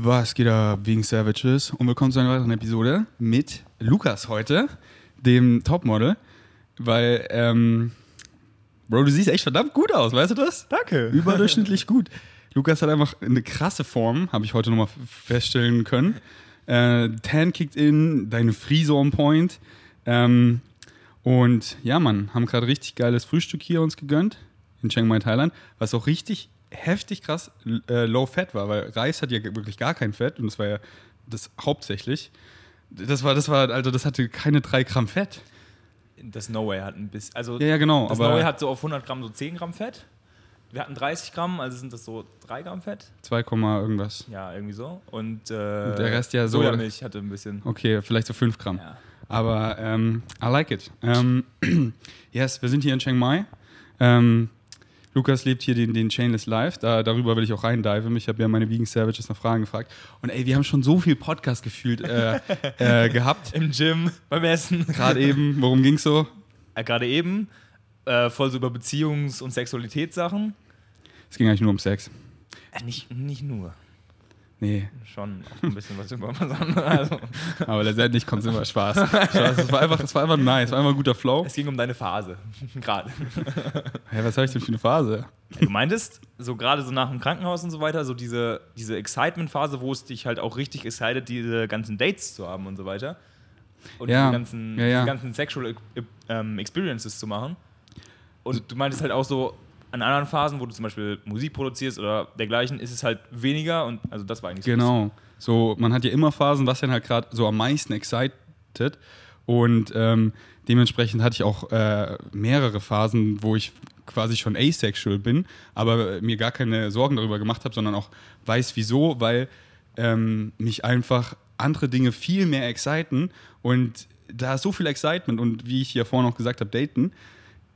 Was geht ab, wegen Savages? Und willkommen zu einer weiteren Episode mit Lukas heute, dem Topmodel. Weil, ähm, Bro, du siehst echt verdammt gut aus, weißt du das? Danke. Überdurchschnittlich gut. Lukas hat einfach eine krasse Form, habe ich heute nochmal feststellen können. Äh, Tan kickt in, deine Frise on point. Ähm, und ja, Mann, haben gerade richtig geiles Frühstück hier uns gegönnt in Chiang Mai, Thailand, was auch richtig heftig krass äh, low fat war, weil Reis hat ja wirklich gar kein Fett und das war ja das hauptsächlich. Das war, das war, also das hatte keine drei Gramm Fett. Das No Way hat ein bisschen, also Ja, ja, genau. das No Way hat so auf 100 Gramm so 10 Gramm Fett. Wir hatten 30 Gramm, also sind das so 3 Gramm Fett. 2, Genau. irgendwas. Ja, irgendwie so. Und, äh, der Rest ja so- Sojamilch hatte ein bisschen. Okay, vielleicht so 5 Gramm. Ja. Aber ähm, I like it. Ähm, yes, wir sind hier in Chiang Mai. Ähm, Lukas lebt hier den, den Chainless Life. Da, darüber will ich auch reindiven. Ich habe ja meine Vegan Savages nach Fragen gefragt. Und ey, wir haben schon so viel Podcast gefühlt äh, äh, gehabt. Im Gym, beim Essen. Gerade eben, worum ging's so? Äh, Gerade eben. Äh, voll so über Beziehungs- und Sexualitätssachen. Es ging eigentlich nur um Sex. Äh, nicht, nicht nur. Nee, Schon auch ein bisschen was über was anderes. Also, aber letztendlich kommt es immer Spaß. Spaß. Es war einfach, es war einfach nice, es war einfach ein guter Flow. es ging um deine Phase. Gerade. Hey, was habe ich denn für eine Phase? Du meintest, so gerade so nach dem Krankenhaus und so weiter, so diese, diese Excitement-Phase, wo es dich halt auch richtig excited, diese ganzen Dates zu haben und so weiter. Und Ja, diese ganzen, ja, ja. ganzen Sexual ähm, Experiences zu machen. Und du meintest halt auch so, an anderen Phasen, wo du zum Beispiel Musik produzierst oder dergleichen, ist es halt weniger und also das war eigentlich so Genau. So, man hat ja immer Phasen, was denn halt gerade so am meisten excited. Und ähm, dementsprechend hatte ich auch äh, mehrere Phasen, wo ich quasi schon asexual bin, aber mir gar keine Sorgen darüber gemacht habe, sondern auch weiß wieso, weil ähm, mich einfach andere Dinge viel mehr exciten und da ist so viel Excitement und wie ich hier vorhin auch gesagt habe, daten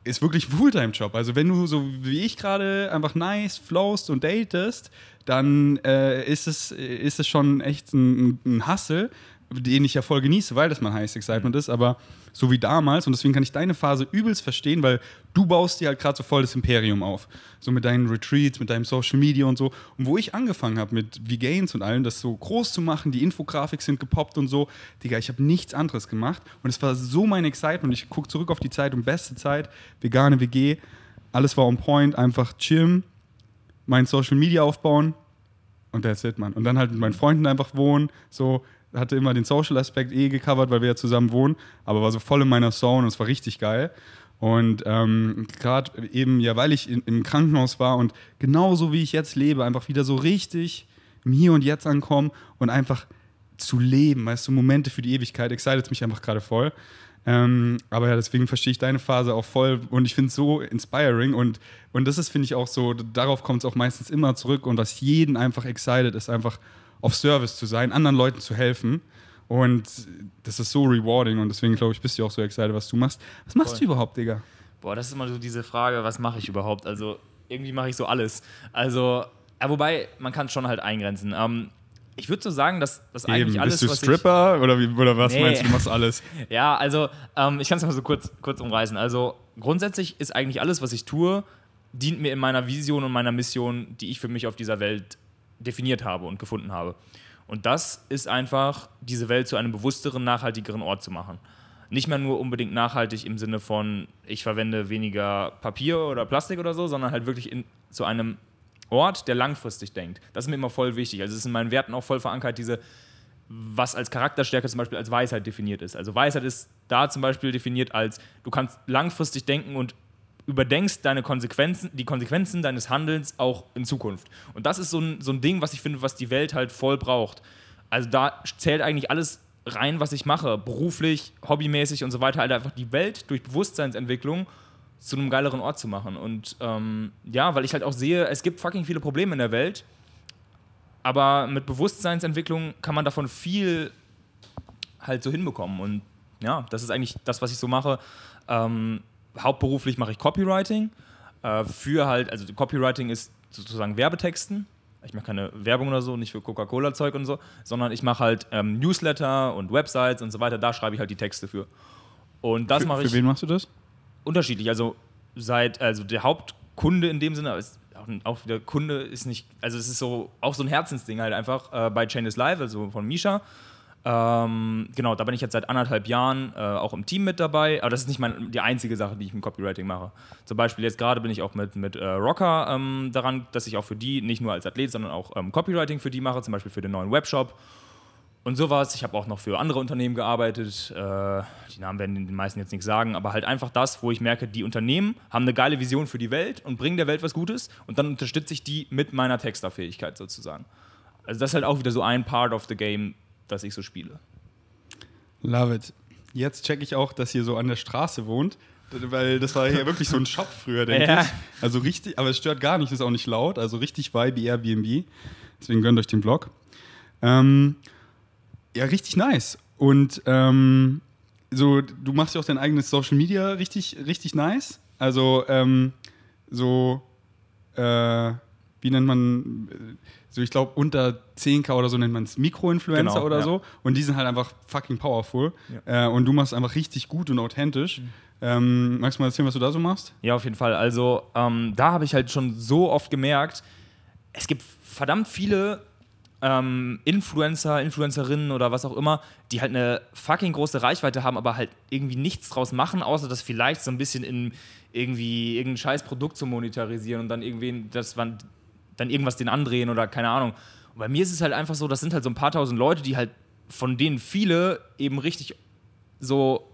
ist wirklich ein Fulltime-Job. Also wenn du so wie ich gerade einfach nice flowst und datest, dann äh, ist, es, ist es schon echt ein, ein Hustle, den ich ja voll genieße, weil das mein Highest Excitement ist, aber so wie damals und deswegen kann ich deine Phase übelst verstehen, weil du baust dir halt gerade so voll das Imperium auf. So mit deinen Retreats, mit deinem Social Media und so. Und wo ich angefangen habe mit Vegains und allem, das so groß zu machen, die Infografik sind gepoppt und so, Digga, ich habe nichts anderes gemacht und es war so mein Excitement. Ich gucke zurück auf die Zeit und beste Zeit, vegane WG, alles war on point, einfach chillen, mein Social Media aufbauen und that's it, man. Und dann halt mit meinen Freunden einfach wohnen, so hatte immer den Social-Aspekt eh gecovert, weil wir ja zusammen wohnen, aber war so voll in meiner Zone und es war richtig geil. Und ähm, gerade eben, ja, weil ich in, im Krankenhaus war und genauso wie ich jetzt lebe, einfach wieder so richtig im Hier und Jetzt ankommen und einfach zu leben, weißt du, Momente für die Ewigkeit, excited mich einfach gerade voll. Ähm, aber ja, deswegen verstehe ich deine Phase auch voll und ich finde es so inspiring und, und das ist, finde ich, auch so, darauf kommt es auch meistens immer zurück und was jeden einfach excited ist, einfach auf Service zu sein, anderen Leuten zu helfen. Und das ist so rewarding und deswegen glaube ich, bist du auch so excited, was du machst. Was machst Voll. du überhaupt, Digga? Boah, das ist immer so diese Frage, was mache ich überhaupt? Also irgendwie mache ich so alles. Also, ja, wobei, man kann es schon halt eingrenzen. Ähm, ich würde so sagen, dass das eigentlich alles, bist du was Stripper oder, wie, oder was Nee. meinst du, du machst alles? Ja, also, ähm, ich kann es mal so kurz, kurz umreißen. Also, grundsätzlich ist eigentlich alles, was ich tue, dient mir in meiner Vision und meiner Mission, die ich für mich auf dieser Welt definiert habe und gefunden habe. Und das ist einfach, diese Welt zu einem bewussteren, nachhaltigeren Ort zu machen. Nicht mehr nur unbedingt nachhaltig im Sinne von, ich verwende weniger Papier oder Plastik oder so, sondern halt wirklich in, zu einem Ort, der langfristig denkt. Das ist mir immer voll wichtig. Also es ist in meinen Werten auch voll verankert, diese, was als Charakterstärke zum Beispiel als Weisheit definiert ist. Also Weisheit ist da zum Beispiel definiert als, du kannst langfristig denken und überdenkst deine Konsequenzen, die Konsequenzen deines Handelns auch in Zukunft. Und das ist so ein, so ein Ding, was ich finde, was die Welt halt voll braucht. Also da zählt eigentlich alles rein, was ich mache, beruflich, hobbymäßig und so weiter, halt einfach die Welt durch Bewusstseinsentwicklung zu einem geileren Ort zu machen. Und ähm, ja, weil ich halt auch sehe, es gibt fucking viele Probleme in der Welt, aber mit Bewusstseinsentwicklung kann man davon viel halt so hinbekommen. Und ja, das ist eigentlich das, was ich so mache. Ähm, hauptberuflich mache ich Copywriting. Äh, für halt, also Copywriting ist sozusagen Werbetexten. Ich mache keine Werbung oder so, nicht für Coca-Cola-Zeug und so, sondern ich mache halt ähm, Newsletter und Websites und so weiter. Da schreibe ich halt die Texte für. Und das für, mache ich für wen machst du das? unterschiedlich. Also seit, also der Hauptkunde in dem Sinne, ist, auch wieder Kunde ist nicht, also es ist so auch so ein Herzensding halt einfach äh, bei Chain is Live, also von Misha. Ähm, genau, da bin ich jetzt seit anderthalb Jahren äh, auch im Team mit dabei, aber das ist nicht mein, die einzige Sache, die ich mit Copywriting mache. Zum Beispiel jetzt gerade bin ich auch mit, mit äh, Rocker ähm, daran, dass ich auch für die, nicht nur als Athlet, sondern auch ähm, Copywriting für die mache, zum Beispiel für den neuen Webshop und sowas. Ich habe auch noch für andere Unternehmen gearbeitet. Äh, die Namen werden den meisten jetzt nichts sagen, aber halt einfach das, wo ich merke, die Unternehmen haben eine geile Vision für die Welt und bringen der Welt was Gutes und dann unterstütze ich die mit meiner Texterfähigkeit sozusagen. Also das ist halt auch wieder so ein Part of the Game, das ich so spiele. Love it. Jetzt checke ich auch, dass ihr so an der Straße wohnt, weil das war hier wirklich so ein Shop früher, denke Ja. ich. Also richtig, aber es stört gar nicht, ist auch nicht laut, also richtig Vibe Airbnb. Deswegen gönnt euch den Vlog. Ähm, ja, richtig nice. Und ähm, so, du machst ja auch dein eigenes Social Media richtig, richtig nice. Also ähm, so, äh, wie nennt man, äh, so ich glaube unter 10k oder so nennt man es Mikroinfluencer Genau, oder ja. so. Und die sind halt einfach fucking powerful. Äh, und du machst einfach richtig gut und authentisch. Mhm. Ähm, magst du mal erzählen, was du da so machst? Ja, auf jeden Fall. Also ähm, da habe ich halt schon so oft gemerkt, es gibt verdammt viele ähm, Influencer, Influencerinnen oder was auch immer, die halt eine fucking große Reichweite haben, aber halt irgendwie nichts draus machen, außer das vielleicht so ein bisschen in irgendwie irgendein scheiß Produkt zu monetarisieren und dann irgendwie das man dann irgendwas den andrehen oder keine Ahnung. Und bei mir ist es halt einfach so, das sind halt so ein paar tausend Leute, die halt von denen viele eben richtig so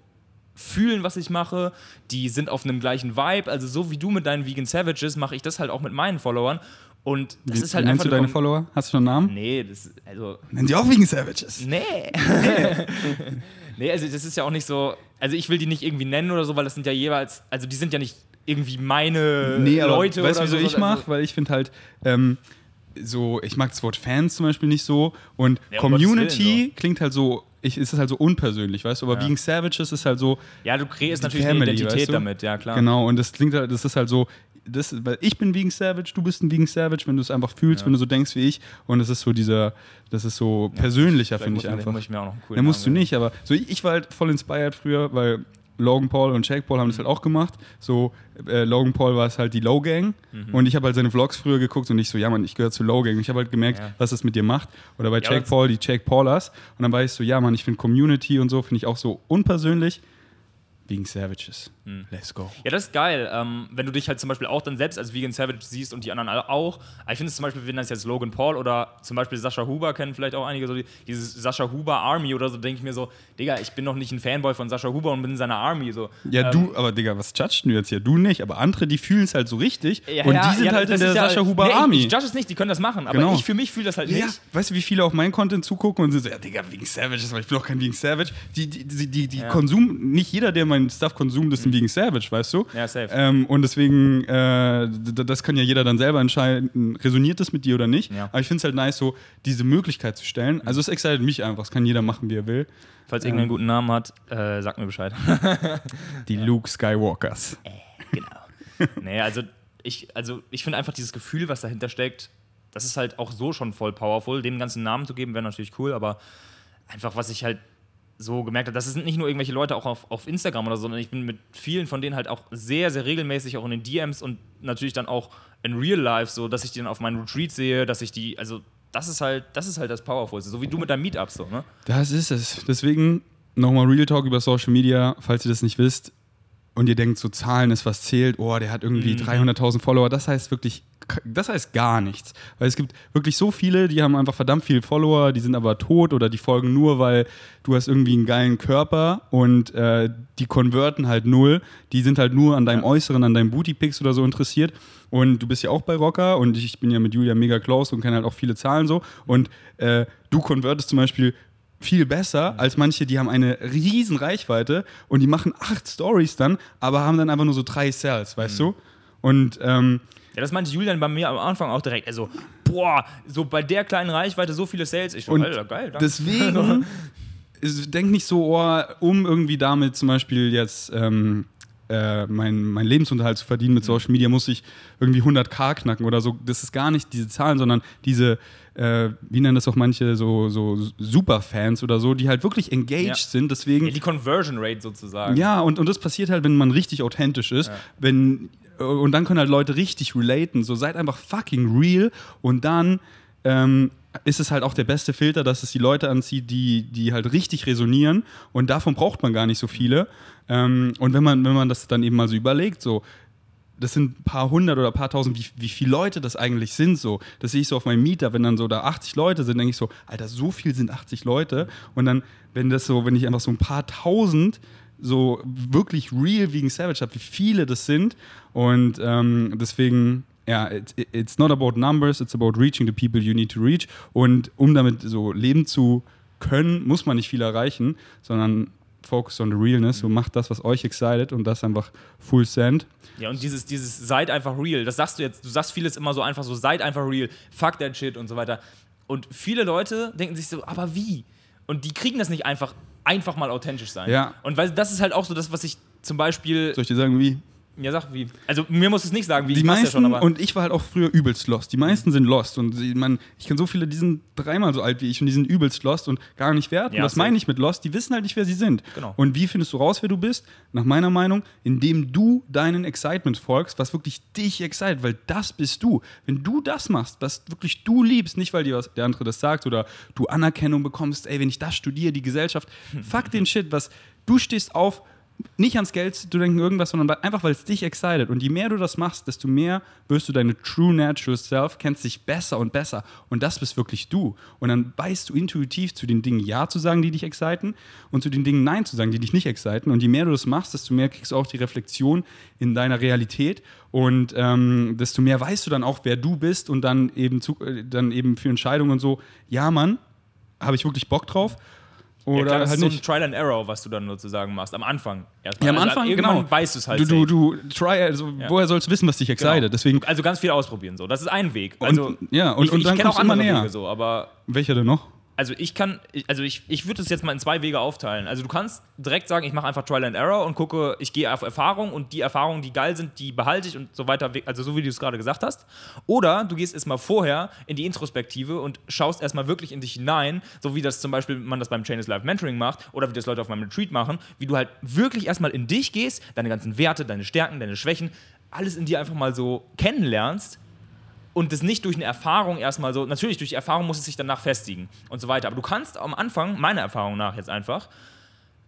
fühlen, was ich mache. Die sind auf einem gleichen Vibe. Also so wie du mit deinen Vegan Savages mache ich das halt auch mit meinen Followern. Und das Wie- ist halt wie einfach nennst du eine deine Follower? Hast du schon einen Namen? Nee, das also Nennen sie auch wegen Savages. nee. nee, also das ist ja auch nicht so, also ich will die nicht irgendwie nennen oder so, weil das sind ja jeweils, also die sind ja nicht irgendwie meine Nee, aber Leute weißt du, oder wieso so. ich mache? Also, Weil ich finde halt, ähm, so, ich mag das Wort Fans zum Beispiel nicht so und Ja, Community Willen, klingt halt so, ich, ist es halt so unpersönlich, weißt du, aber Ja. Being Savages ist halt so, ja, du kreierst natürlich Family, eine Identität weißt du? damit, ja klar. genau, und das klingt halt, das ist halt so, das, weil ich bin Vegan Savage, du bist ein Vegan Savage, wenn du es einfach fühlst, Ja. wenn du so denkst wie ich und es ist so dieser, das ist so persönlicher, Vielleicht finde ich einfach. Muss ich mir auch noch einen coolen Da musst du nicht, aber so ich, ich war halt voll inspired früher, weil Logan Paul und Jake Paul haben das halt auch gemacht. So, äh, Logan Paul war es halt die Low Gang Mhm. und ich habe halt seine Vlogs früher geguckt und ich so, ja Mann, ich gehöre zur Low Gang. Und ich habe halt gemerkt, Ja. was das mit dir macht. Oder bei Ja, Jake Paul, die Jake Paulers. Und dann war ich so, ja Mann, ich finde Community und so, finde ich auch so unpersönlich. Wegen Savages. Hm. Let's go. Ja, das ist geil, ähm, wenn du dich halt zum Beispiel auch dann selbst als Vegan Savage siehst und die anderen alle auch. Aber ich finde es zum Beispiel, wenn das jetzt Logan Paul oder zum Beispiel Sascha Huber kennen vielleicht auch einige, so die, dieses Sascha Huber Army oder so, denke ich mir so, Digga, ich bin noch nicht ein Fanboy von Sascha Huber und bin in seiner Army. So. Ja, Ähm, du, aber Digga, was judgst du jetzt hier? Du nicht, aber andere, die fühlen es halt so richtig ja, und ja, die sind ja, halt in der Sascha Huber nee, Army. Ich judge es nicht, die können das machen, aber Genau. ich für mich fühle das halt Ja, nicht. weißt du, wie viele auf meinen Content zugucken und sind so, ja, Digga, wegen Savages, aber ich bin doch kein Vegan Savage. Die, die, die, die, die. Konsum, nicht jeder, der meinen Stuff konsumt, ist ein Vegan Savage, weißt du? Ja, safe. Ähm, und deswegen, äh, das kann ja jeder dann selber entscheiden, resoniert das mit dir oder nicht. Ja. Aber ich finde es halt nice, so diese Möglichkeit zu stellen. Also es excited mich einfach, es kann jeder machen, wie er will. Falls irgendwer einen guten Namen hat, äh, sag mir Bescheid. Die Luke Skywalkers. genau. nee, also ich, also ich finde einfach dieses Gefühl, was dahinter steckt, das ist halt auch so schon voll powerful. Dem ganzen Namen zu geben, wäre natürlich cool, aber einfach, was ich halt so gemerkt habe, das sind nicht nur irgendwelche Leute auch auf, auf Instagram oder so, sondern ich bin mit vielen von denen halt auch sehr, sehr regelmäßig auch in den DMs und natürlich dann auch in Real Life, so dass ich die dann auf meinen Retreat sehe, dass ich die, also das ist halt, das ist halt das Powerfulste, so wie du mit deinem Meetup so, ne? Das ist es. Deswegen nochmal Real Talk über Social Media, falls ihr das nicht wisst und ihr denkt, so Zahlen ist was zählt, oh, der hat irgendwie Mhm. 300.000 Follower, das heißt wirklich, das heißt gar nichts. Weil es gibt wirklich so viele, die haben einfach verdammt viele Follower, die sind aber tot oder die folgen nur, weil du hast irgendwie einen geilen Körper und äh, die konverten halt null. Die sind halt nur an deinem Äußeren, an deinem Booty-Pics oder so interessiert. Und du bist ja auch bei Rocker und ich bin ja mit Julia mega close und kenne halt auch viele Zahlen so. Und äh, du konvertest zum Beispiel viel besser als manche, die haben eine riesen Reichweite und die machen acht Stories dann, aber haben dann einfach nur so drei Sales, weißt du? Und ähm, Ja, das meinte Julian bei mir am Anfang auch direkt. Also, boah, so bei der kleinen Reichweite so viele Sales. Ich Und Alter, geil, danke. deswegen denk nicht so, oh, um irgendwie damit zum Beispiel jetzt ähm, äh, mein, mein Lebensunterhalt zu verdienen mit Social Media, muss ich irgendwie 100k knacken oder so. Das ist gar nicht diese Zahlen, sondern diese, äh, wie nennen das auch manche, so, so Superfans oder so, die halt wirklich engaged Ja. sind. Deswegen Ja, die Conversion Rate sozusagen. Ja, und, und das passiert halt, wenn man richtig authentisch ist. Ja. Wenn und dann können halt Leute richtig relaten. So seid einfach fucking real und dann ähm, ist es halt auch der beste Filter, dass es die Leute anzieht, die, die halt richtig resonieren und davon braucht man gar nicht so viele. Ähm, und wenn man, wenn man das dann eben mal so überlegt, so, das sind ein paar hundert oder ein paar tausend, wie, wie viele Leute das eigentlich sind, so. Das sehe ich so auf meinem Mieter, wenn dann so da 80 Leute sind, denke ich so, Alter, so viel sind 80 Leute. Und dann, wenn das so, wenn ich einfach so ein paar tausend so wirklich real wegen Savage habe, wie viele das sind. Und ähm, deswegen, ja, it, it's not about numbers, it's about reaching the people you need to reach. Und um damit so leben zu können, muss man nicht viel erreichen, sondern focus on the realness. So macht das, was euch excited und das einfach full send. Ja, und dieses, dieses seid einfach real, das sagst du jetzt, du sagst vieles immer so einfach so, seid einfach real, fuck that shit und so weiter. Und viele Leute denken sich so, aber wie? Und die kriegen das nicht einfach, einfach mal authentisch sein. Ja. Und weil das ist halt auch so das, was ich zum Beispiel. Soll ich dir sagen, wie? Ja, sag wie. Also mir muss es nicht sagen, wie die ich meisten, ja schon, aber. und ich war halt auch früher übelst lost. Die meisten sind lost. Und sie, man, ich kenne so viele, die sind dreimal so alt wie ich und die sind übelst lost und gar nicht wert. Ja, und das meine ich mit lost. Die wissen halt nicht, wer sie sind. Genau. Und wie findest du raus, wer du bist? Nach meiner Meinung, indem du deinen Excitement folgst, was wirklich dich excited, weil das bist du. Wenn du das machst, was wirklich du liebst, nicht weil dir was der andere das sagt oder du Anerkennung bekommst, ey, wenn ich das studiere, die Gesellschaft, fuck den Shit, was du stehst auf, nicht ans Geld zu denken, irgendwas, sondern einfach, weil es dich excited. Und je mehr du das machst, desto mehr wirst du deine true natural self, kennst dich besser und besser. Und das bist wirklich du. Und dann weißt du intuitiv zu den Dingen Ja zu sagen, die dich exciten und zu den Dingen Nein zu sagen, die dich nicht exciten. Und je mehr du das machst, desto mehr kriegst du auch die Reflexion in deiner Realität. Und ähm, desto mehr weißt du dann auch, wer du bist und dann eben, zu, äh, dann eben für Entscheidungen und so, ja, Mann, habe ich wirklich Bock drauf? Oder ja, klar, das halt ist so ein Trial and Error, was du dann sozusagen machst. Am Anfang. erstmal. Ja, am Also Anfang, irgendwann genau. weißt du es halt. Du, du, du, try, also Ja. woher sollst du wissen, was dich excited? Genau. Deswegen, Also ganz viel ausprobieren. So. Das ist ein Weg. Also, ja, und- ich, und ich dann auch kommst immer andere näher. Wege so, aber welcher denn noch? Also ich kann, also ich, ich würde es jetzt mal in zwei Wege aufteilen. Also du kannst direkt sagen, ich mache einfach Trial and Error und gucke, ich gehe auf Erfahrung und die Erfahrungen, die geil sind, die behalte ich und so weiter, also so wie du es gerade gesagt hast. Oder du gehst erstmal vorher in die Introspektive und schaust erstmal wirklich in dich hinein, so wie das zum Beispiel man das beim Chain is Life Mentoring macht oder wie das Leute auf meinem Retreat machen, wie du halt wirklich erstmal in dich gehst, deine ganzen Werte, deine Stärken, deine Schwächen, alles in dir einfach mal so kennenlernst und das nicht durch eine Erfahrung erstmal so, natürlich durch die Erfahrung muss es sich danach festigen und so weiter. Aber du kannst am Anfang, meiner Erfahrung nach jetzt einfach,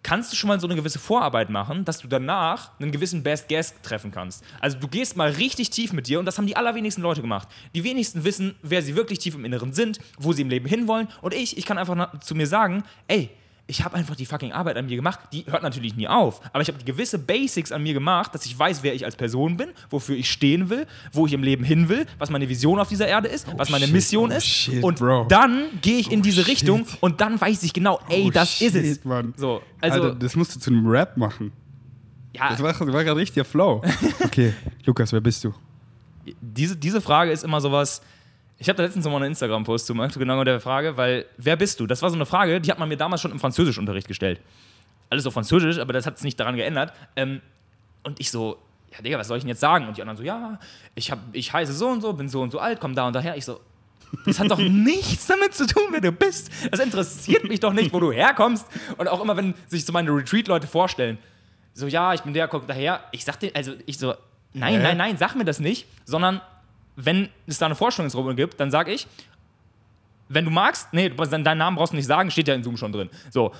kannst du schon mal so eine gewisse Vorarbeit machen, dass du danach einen gewissen Best Guess treffen kannst. Also du gehst mal richtig tief mit dir und das haben die allerwenigsten Leute gemacht. Die wenigsten wissen, wer sie wirklich tief im Inneren sind, wo sie im Leben hinwollen. Und ich, ich kann einfach zu mir sagen, ey, ich habe einfach die fucking Arbeit an mir gemacht. Die hört natürlich nie auf. Aber ich habe die gewisse Basics an mir gemacht, dass ich weiß, wer ich als Person bin, wofür ich stehen will, wo ich im Leben hin will, was meine Vision auf dieser Erde ist, was meine shit, Mission oh ist. shit, und Bro. dann gehe ich in Oh diese shit. Richtung und dann weiß ich genau, ey, Oh, das ist es. Mann. So, also, Alter, das musst du zu einem Rap machen. ja, Das war, das war gerade richtiger Flow. Okay, Lukas, wer bist du? diese, diese Frage ist immer sowas. Ich habe da letztens noch mal einen Instagram-Post zu gemacht, genau der Frage, weil, wer bist du? Das war so eine Frage, die hat man mir damals schon im Französischunterricht gestellt. Alles auf Französisch, aber das hat es nicht daran geändert. Ähm, und ich so, ja, Digga, was soll ich denn jetzt sagen? Und die anderen so, ja, ich, hab, ich heiße so und so, bin so und so alt, komm da und daher. Ich so, das hat doch nichts damit zu tun, wer du bist. Das interessiert mich doch nicht, wo du herkommst. Und auch immer, wenn sich so meine Retreat-Leute vorstellen, so, ja, ich bin der, komm daher. Ich sag dir, also ich so, nein, Hä? nein, nein, sag mir das nicht, sondern wenn es da eine Vorstellungsrunde gibt, dann sag ich, wenn du magst, nee, deinen Namen brauchst du nicht sagen, steht ja in Zoom schon drin. So,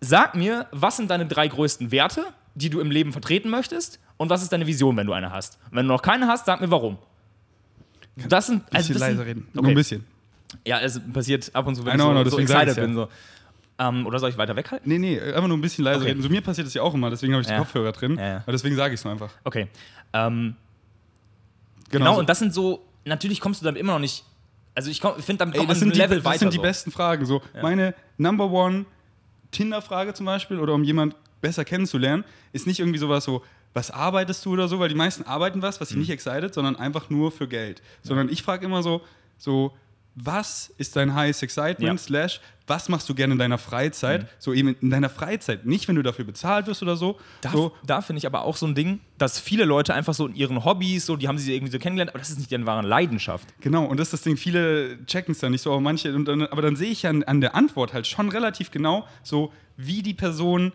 sag mir, was sind deine drei größten Werte, die du im Leben vertreten möchtest und was ist deine Vision, wenn du eine hast. Und wenn du noch keine hast, sag mir warum. Das sind, Bisschen also leiser reden. Nur Okay. ein bisschen. Ja, es passiert ab und zu, wenn ich know, so, no, so excited ich's ja. bin. So. Ähm, oder soll ich weiter weghalten? Nee, nee, einfach nur ein bisschen leiser Okay. reden. So mir passiert das ja auch immer, deswegen habe ich die Ja. Kopfhörer drin. Ja, ja. Aber deswegen sage ich es nur einfach. Okay. Ähm, genau, so. und das sind so, natürlich kommst du damit immer noch nicht, also ich finde, damit Ey, das sind, ein die, Level das weiter. sind die so. besten Fragen. So, meine Number One Tinder-Frage zum Beispiel oder um jemand besser kennenzulernen, ist nicht irgendwie sowas so, was arbeitest du oder so, weil die meisten arbeiten was, was sie Mhm. nicht excited, sondern einfach nur für Geld. Sondern ich frage immer so, so, was ist dein highest excitement, Ja. Mhm. slash, was machst du gerne in deiner Freizeit? So eben in deiner Freizeit, nicht wenn du dafür bezahlt wirst oder so. Da, so da finde ich aber auch so ein Ding, dass viele Leute einfach so in ihren Hobbys, so, die haben sie irgendwie so kennengelernt, aber das ist nicht deren wahre Leidenschaft. Genau, und das ist das Ding, viele checken es dann nicht so, aber manche, und dann, aber dann sehe ich an, an der Antwort halt schon relativ genau, so wie die Person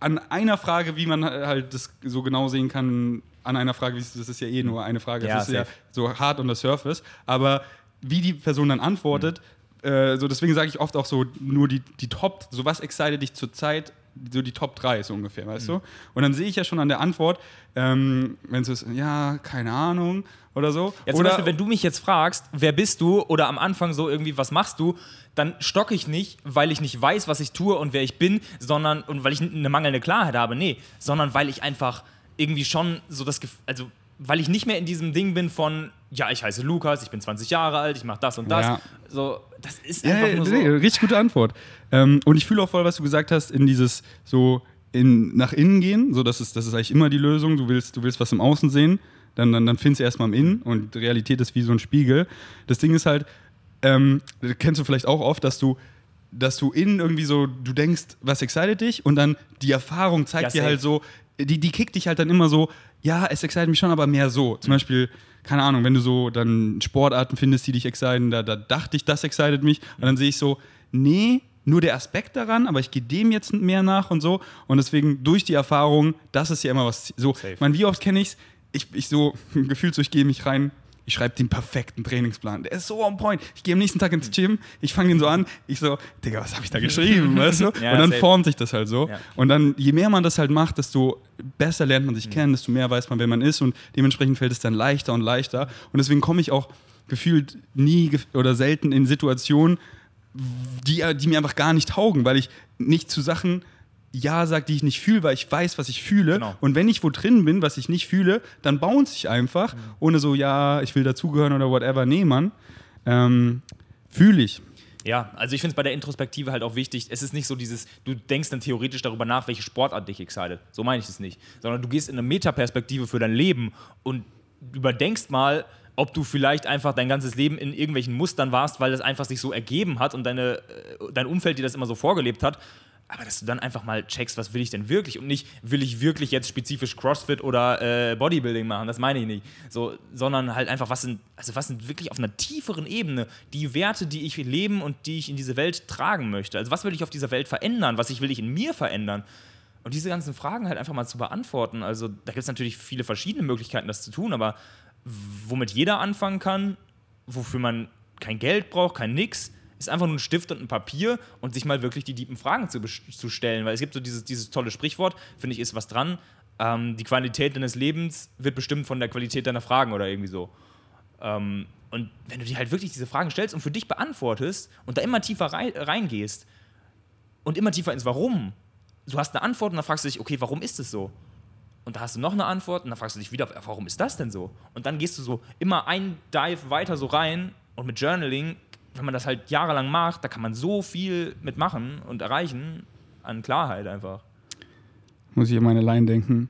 an einer Frage, wie man halt das so genau sehen kann, an einer Frage, das ist ja eh nur eine Frage, Ja, das ist ja safe. so hart on the surface, aber wie die Person dann antwortet, äh, so deswegen sage ich oft auch so nur die, die Top, so was excited dich zurzeit, so die Top 3 so ungefähr, weißt du? Und dann sehe ich ja schon an der Antwort, ähm, wenn es ist, ja, keine Ahnung oder so. Ja, zum oder, Beispiel, wenn du mich jetzt fragst, wer bist du? Oder am Anfang so irgendwie, was machst du, dann stocke ich nicht, weil ich nicht weiß, was ich tue und wer ich bin, sondern und weil ich eine mangelnde Klarheit habe, nee, sondern weil ich einfach irgendwie schon so das Gefühl, also weil ich nicht mehr in diesem Ding bin von, ja, ich heiße Lukas, ich bin 20 Jahre alt, ich mache das und das. Ja. So, das ist einfach ja, nur so. nee, richtig gute Antwort. Ähm, und ich fühle auch voll, was du gesagt hast, in dieses so in, nach innen gehen. So, das ist, das ist eigentlich immer die Lösung. Du willst, du willst was im Außen sehen, dann, dann, dann findest du erstmal im Innen und die Realität ist wie so ein Spiegel. Das Ding ist halt, ähm, kennst du vielleicht auch oft, dass du dass du innen irgendwie so, du denkst, was excited dich und dann die Erfahrung zeigt Ja, dir halt so, die, die kickt dich halt dann immer so, ja, es excited mich schon, aber mehr so. Zum Beispiel, keine Ahnung, wenn du so dann Sportarten findest, die dich exciten, da, da dachte ich, das excited mich. Und dann sehe ich so, nee, nur der Aspekt daran, aber ich gehe dem jetzt mehr nach und so. Und deswegen durch die Erfahrung, das ist ja immer was. So, Safe. man, wie oft kenne ich's? Ich, ich so, gefühlt so, ich gehe mich rein. Ich schreibe den perfekten Trainingsplan. Der ist so on point. Ich gehe am nächsten Tag ins Gym, ich fange den so an. Ich so, Digga, was habe ich da geschrieben? Weißt du? Ja, und dann safe. formt sich das halt so. Ja. Und dann, je mehr man das halt macht, desto besser lernt man sich kennen, desto mehr weiß man, wer man ist. Und dementsprechend fällt es dann leichter und leichter. Und deswegen komme ich auch gefühlt nie oder selten in Situationen, die, die mir einfach gar nicht taugen, weil ich nicht zu Sachen Ja sage, die ich nicht fühle, weil ich weiß, was ich fühle. Genau. Und wenn ich wo drin bin, was ich nicht fühle, dann bounce ich einfach, ohne so, ja, ich will dazugehören oder whatever. Nee, Mann. Ähm, fühle ich. Ja, also ich finde es bei der Introspektive halt auch wichtig, es ist nicht so dieses, du denkst dann theoretisch darüber nach, welche Sportart dich excited. So meine ich es nicht. Sondern du gehst in eine Metaperspektive für dein Leben und überdenkst mal, ob du vielleicht einfach dein ganzes Leben in irgendwelchen Mustern warst, weil das einfach sich so ergeben hat und deine, äh, dein Umfeld dir das immer so vorgelebt hat. Aber dass du dann einfach mal checkst, was will ich denn wirklich und nicht, will ich wirklich jetzt spezifisch CrossFit oder äh, Bodybuilding machen, das meine ich nicht. So, sondern halt einfach, was sind, also was sind wirklich auf einer tieferen Ebene die Werte, die ich leben und die ich in diese Welt tragen möchte. Also was will ich auf dieser Welt verändern, was ich will ich in mir verändern. Und diese ganzen Fragen halt einfach mal zu beantworten. Also da gibt es natürlich viele verschiedene Möglichkeiten, das zu tun, aber womit jeder anfangen kann, wofür man kein Geld braucht, kein Nix, ist einfach nur ein Stift und ein Papier und sich mal wirklich die tiefen Fragen zu, zu stellen. Weil es gibt so dieses, dieses tolle Sprichwort, finde ich, ist was dran. Ähm, die Qualität deines Lebens wird bestimmt von der Qualität deiner Fragen oder irgendwie so. Ähm, und wenn du dir halt wirklich diese Fragen stellst und für dich beantwortest und da immer tiefer rei reingehst und immer tiefer ins Warum, du hast eine Antwort und dann fragst du dich, okay, warum ist es so? Und da hast du noch eine Antwort und dann fragst du dich wieder, warum ist das denn so? Und dann gehst du so immer ein Dive weiter so rein und mit Journaling, wenn man das halt jahrelang macht, da kann man so viel mitmachen und erreichen an Klarheit einfach. Muss ich an meine Line denken.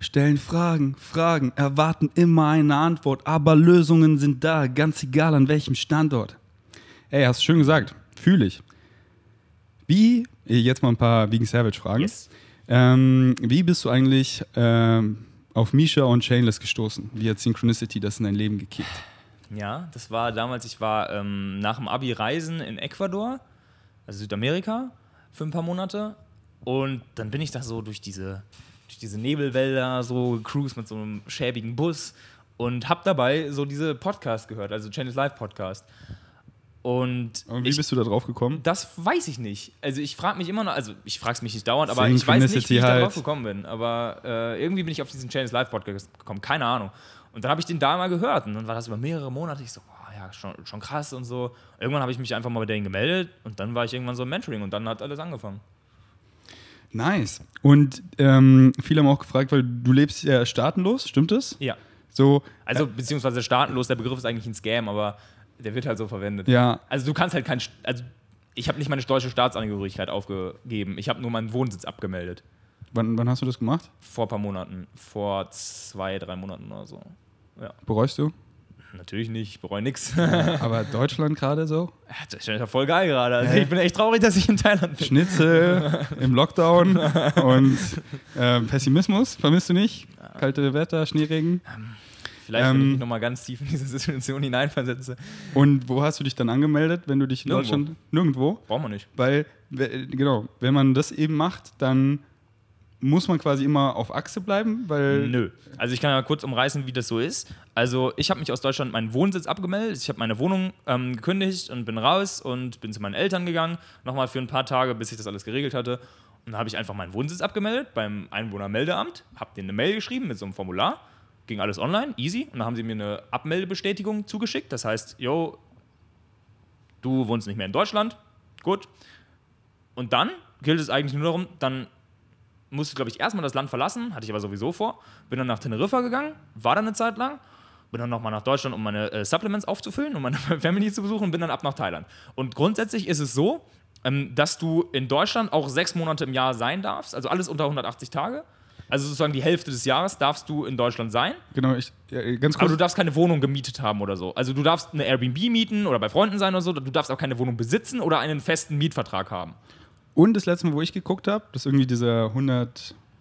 Stellen Fragen, Fragen, erwarten immer eine Antwort, aber Lösungen sind da, ganz egal an welchem Standort. Ey, hast du schön gesagt. Fühle ich. Wie, jetzt mal ein paar Vegan Savage Fragen. Yes. Ähm, wie bist du eigentlich ähm, auf Misha und Chainless gestoßen? Wie hat Synchronicity das in dein Leben gekickt? Ja, das war damals, ich war ähm, nach dem Abi reisen in Ecuador, also Südamerika, für ein paar Monate. Und dann bin ich da so durch diese, durch diese Nebelwälder so gecruised mit so einem schäbigen Bus und hab dabei so diese Podcast gehört, also Channels Live Podcast. Und, Und wie ich, bist du da drauf gekommen? das weiß ich nicht. Also ich frage mich immer noch, also ich frage es mich nicht dauernd, aber ich weiß nicht, wie ich da halt. drauf gekommen bin. Aber äh, irgendwie bin ich auf diesen Channels Live Podcast gekommen, keine Ahnung. Und dann habe ich den da mal gehört und dann war das über mehrere Monate. Ich so, boah, ja, schon, schon krass und so. Irgendwann habe ich mich einfach mal bei denen gemeldet und dann war ich irgendwann so im Mentoring und dann hat alles angefangen. Nice. Und ähm, viele haben auch gefragt, weil du lebst ja staatenlos, stimmt das? Ja. So, Also beziehungsweise staatenlos, der Begriff ist eigentlich ein Scam, aber der wird halt so verwendet. ja, Also du kannst halt kein, also ich habe nicht meine deutsche Staatsangehörigkeit aufgegeben. Ich habe nur meinen Wohnsitz abgemeldet. wann, wann hast du das gemacht? Vor ein paar Monaten. Vor zwei, drei Monaten oder so. Ja. Bereust du? Natürlich nicht, ich bereue nichts. Aber Deutschland gerade so? Das ist ja voll geil gerade. Also ich bin echt traurig, dass ich in Thailand bin. Schnitzel im Lockdown und äh, Pessimismus, vermisst du nicht? Kalte Wetter, Schneeregen. Vielleicht, wenn ich Ähm, mich nochmal ganz tief in diese Situation hineinversetze. Und wo hast du dich dann angemeldet, wenn du dich in Nirgendwo. Deutschland. Nirgendwo. Brauchen wir nicht. Weil, we- genau, wenn man das eben macht, dann muss man quasi immer auf Achse bleiben, weil Nö. Also ich kann ja kurz umreißen, wie das so ist. Also ich habe mich aus Deutschland meinen Wohnsitz abgemeldet. Ich habe meine Wohnung ähm, gekündigt und bin raus und bin zu meinen Eltern gegangen. Nochmal für ein paar Tage, bis ich das alles geregelt hatte. Und dann habe ich einfach meinen Wohnsitz abgemeldet beim Einwohnermeldeamt, habe denen eine Mail geschrieben mit so einem Formular. Ging alles online, easy. Und dann haben sie mir eine Abmeldebestätigung zugeschickt. Das heißt, yo, du wohnst nicht mehr in Deutschland. Gut. Und dann gilt es eigentlich nur darum, dann musste, glaube ich, erstmal das Land verlassen, hatte ich aber sowieso vor. Bin dann nach Teneriffa gegangen, war dann eine Zeit lang, bin dann nochmal nach Deutschland, um meine äh, Supplements aufzufüllen, um meine Family zu besuchen und bin dann ab nach Thailand. Und grundsätzlich ist es so, ähm, dass du in Deutschland auch sechs Monate im Jahr sein darfst, also alles unter 180 Tage. Also sozusagen die Hälfte des Jahres darfst du in Deutschland sein. genau, ich, ja, ganz Aber kurz. du darfst keine Wohnung gemietet haben oder so. Also du darfst eine Airbnb mieten oder bei Freunden sein oder so. Du darfst auch keine Wohnung besitzen oder einen festen Mietvertrag haben. Und das letzte Mal, wo ich geguckt habe, das ist irgendwie diese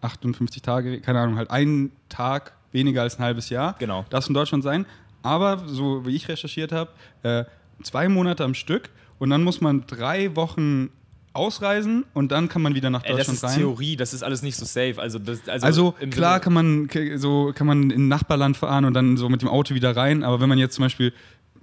158 Tage, keine Ahnung, halt ein Tag weniger als ein halbes Jahr. Genau. Darf es in Deutschland sein. Aber so wie ich recherchiert habe, äh, zwei Monate am Stück und dann muss man drei Wochen ausreisen und dann kann man wieder nach Ey, das Deutschland ist rein. Theorie, das ist alles nicht so safe. Also, das, also, Also klar Sinne- kann man so kann man in ein Nachbarland fahren und dann so mit dem Auto wieder rein, aber wenn man jetzt zum Beispiel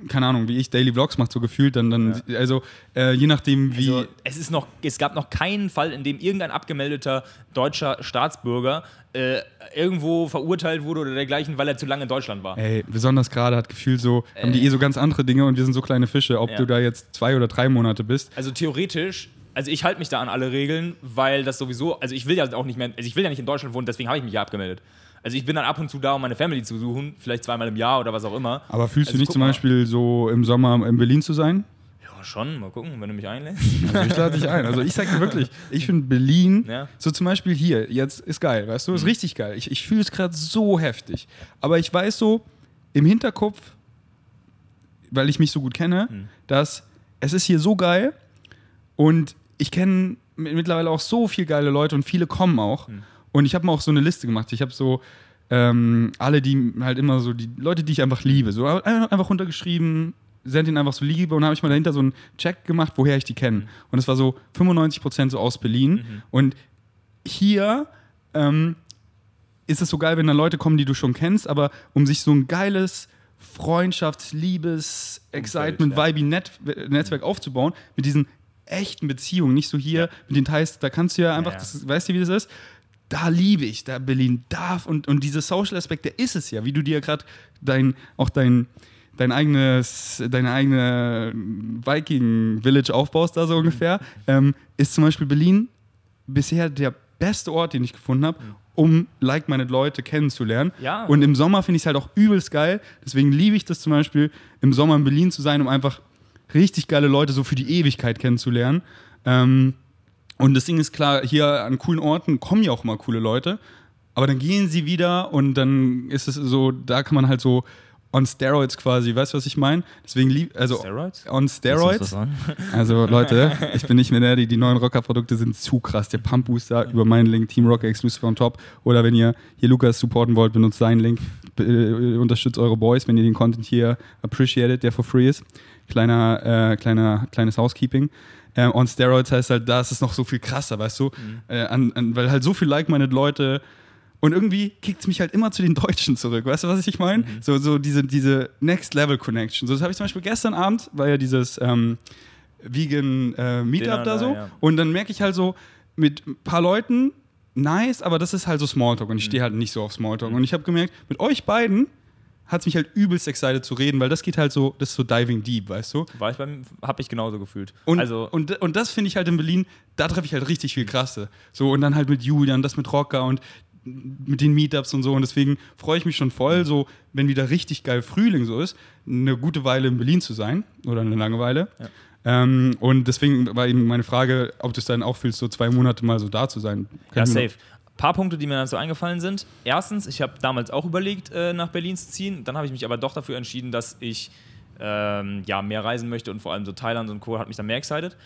keine Ahnung, wie ich Daily Vlogs macht so gefühlt, dann dann also äh, je nachdem wie Also, es, ist noch, es gab noch keinen Fall, in dem irgendein abgemeldeter deutscher Staatsbürger äh, irgendwo verurteilt wurde oder dergleichen, weil er zu lange in Deutschland war. Ey, besonders gerade hat gefühlt so, haben die eh so ganz andere Dinge und wir sind so kleine Fische, ob Ja. du da jetzt zwei oder drei Monate bist. Also theoretisch, also ich halte mich da an alle Regeln, weil das sowieso, also ich will ja auch nicht mehr, also ich will ja nicht in Deutschland wohnen, deswegen habe ich mich ja abgemeldet. Also ich bin dann ab und zu da, um meine Family zu besuchen, vielleicht zweimal im Jahr oder was auch immer. Aber fühlst Also du nicht zum mal. Beispiel so im Sommer in Berlin zu sein? Ja, schon, mal gucken, wenn du mich einlädst. Also ich lade dich ein. Also ich sag dir wirklich, ich finde Berlin, Ja. so zum Beispiel hier, jetzt ist geil, weißt du, ist richtig geil. Ich, ich fühle es gerade so heftig. Aber ich weiß so im Hinterkopf, weil ich mich so gut kenne, dass es ist hier so geil und ich kenne mi- mittlerweile auch so viele geile Leute und viele kommen auch. Und ich habe mir auch so eine Liste gemacht. Ich habe so ähm, alle, die halt immer so, die Leute, die ich einfach liebe, so ein- einfach runtergeschrieben, send ihnen einfach so Liebe und habe ich mal dahinter so einen Check gemacht, woher ich die kenne. Und es war so 95% so aus Berlin. Und hier ähm, ist es so geil, wenn da Leute kommen, die du schon kennst, aber um sich so ein geiles Freundschafts-, Liebes-, Excitement, ja. Vibe, Net Netzwerk aufzubauen, mit diesen echten Beziehungen, nicht so hier mit den Thais, da kannst du ja einfach, Ja. Das, weißt du, wie das ist? Da liebe ich, da Berlin darf und, und dieser Social-Aspekt, der ist es ja, wie du dir gerade dein, auch dein, dein eigenes, deine eigene Viking-Village aufbaust, da so ungefähr, ähm, ist zum Beispiel Berlin bisher der beste Ort, den ich gefunden habe, um like-minded Leute kennenzulernen. Ja. Und im Sommer finde ich es halt auch übelst geil. Deswegen liebe ich das zum Beispiel, im Sommer in Berlin zu sein, um einfach richtig geile Leute so für die Ewigkeit kennenzulernen. Ähm, und das Ding ist klar, hier an coolen Orten kommen ja auch mal coole Leute, aber dann gehen sie wieder und dann ist es so, da kann man halt so on Steroids quasi, weißt du, was ich meine? Deswegen lieb, also Steroids? on Steroids. Also Leute, ich bin nicht mehr der, die, die neuen Rocker-Produkte sind zu krass. Der Pump Booster über meinen Link, Team Rocker Exclusive on top. Oder wenn ihr hier Lukas supporten wollt, benutzt seinen Link. Äh, unterstützt eure Boys, wenn ihr den Content hier appreciated, der for free ist. Kleiner, äh, kleiner, kleines Housekeeping. Ähm, on Steroids heißt halt, da ist es noch so viel krasser, weißt du? Äh, an, an, weil halt so viel like-minded Leute und irgendwie kickt es mich halt immer zu den Deutschen zurück. Weißt du, was ich meine? So, so diese, diese Next-Level-Connection. So, das habe ich zum Beispiel gestern Abend, war ja dieses ähm, Vegan äh, da da, so. ja. Und dann merke ich halt so, mit ein paar Leuten, nice, aber das ist halt so Smalltalk und ich stehe halt nicht so auf Smalltalk. Und ich habe gemerkt, mit euch beiden hat es mich halt übelst excited zu reden, weil das geht halt so, das ist so diving deep, weißt du? War ich beim, hab ich genauso gefühlt. Und, also, und, und das finde ich halt in Berlin, da treffe ich halt richtig viel Krasse. So, und dann halt mit Julian, das mit Rocker und mit den Meetups und so. Und deswegen freue ich mich schon voll, so, wenn wieder richtig geil Frühling so ist, eine gute Weile in Berlin zu sein oder eine lange Weile. Ähm, und deswegen war eben meine Frage, ob du es dann auch fühlst, so zwei Monate mal so da zu sein. ja, Kann mir safe. Paar Punkte, die mir dazu eingefallen sind. Erstens, ich habe damals auch überlegt, äh, nach Berlin zu ziehen. Dann habe ich mich aber doch dafür entschieden, dass ich ähm, ja, mehr reisen möchte und vor allem so Thailand und Co. hat mich dann mehr excited.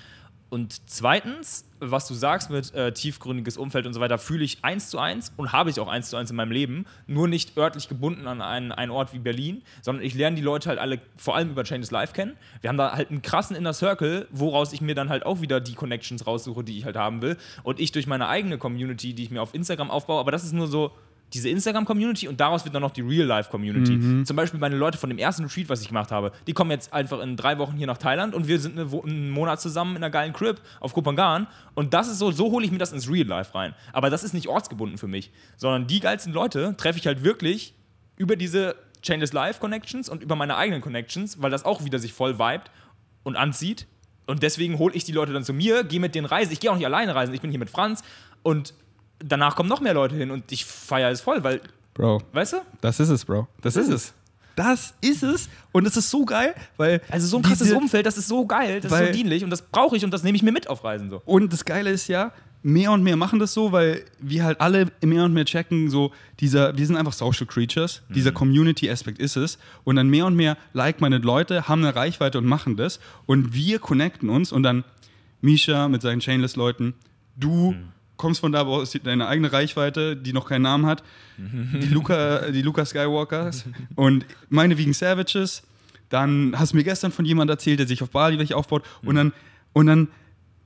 Und zweitens, was du sagst mit äh, tiefgründiges Umfeld und so weiter, fühle ich eins zu eins und habe ich auch eins zu eins in meinem Leben. Nur nicht örtlich gebunden an einen, einen Ort wie Berlin, sondern ich lerne die Leute halt alle vor allem über Changes Live kennen. Wir haben da halt einen krassen Inner Circle, woraus ich mir dann halt auch wieder die Connections raussuche, die ich halt haben will. Und ich durch meine eigene Community, die ich mir auf Instagram aufbaue, aber das ist nur so diese Instagram-Community und daraus wird dann noch die Real-Life-Community. Mhm. Zum Beispiel meine Leute von dem ersten Retreat, was ich gemacht habe, die kommen jetzt einfach in drei Wochen hier nach Thailand und wir sind eine, einen Monat zusammen in einer geilen Crib auf Kopangan und das ist so, so hole ich mir das ins Real-Life rein. Aber das ist nicht ortsgebunden für mich, sondern die geilsten Leute treffe ich halt wirklich über diese Chainless Life Connections und über meine eigenen Connections, weil das auch wieder sich voll vibet und anzieht. Und deswegen hole ich die Leute dann zu mir, gehe mit denen reisen. Ich gehe auch nicht alleine reisen, ich bin hier mit Franz und danach kommen noch mehr Leute hin und ich feiere es voll, weil, Bro, weißt du? das ist es, Bro. Das ist es. Das ist es. Und es ist so geil, weil. Also so ein krasses diese- Umfeld, das ist so geil, das ist so dienlich und das brauche ich und das nehme ich mir mit auf Reisen so. Und das Geile ist ja, mehr und mehr machen das so, weil wir halt alle mehr und mehr checken, so dieser, wir sind einfach Social Creatures, dieser Community-Aspekt ist es. Und dann mehr und mehr like-minded Leute haben eine Reichweite und machen das. Und wir connecten uns und dann Misha mit seinen Chainless-Leuten, du kommst von da aus deine eigene Reichweite, die noch keinen Namen hat, die Luca, die Luca Skywalkers und meine Vegan Savages. Dann hast du mir gestern von jemandem erzählt, der sich auf Bali welche aufbaut. Und dann, und dann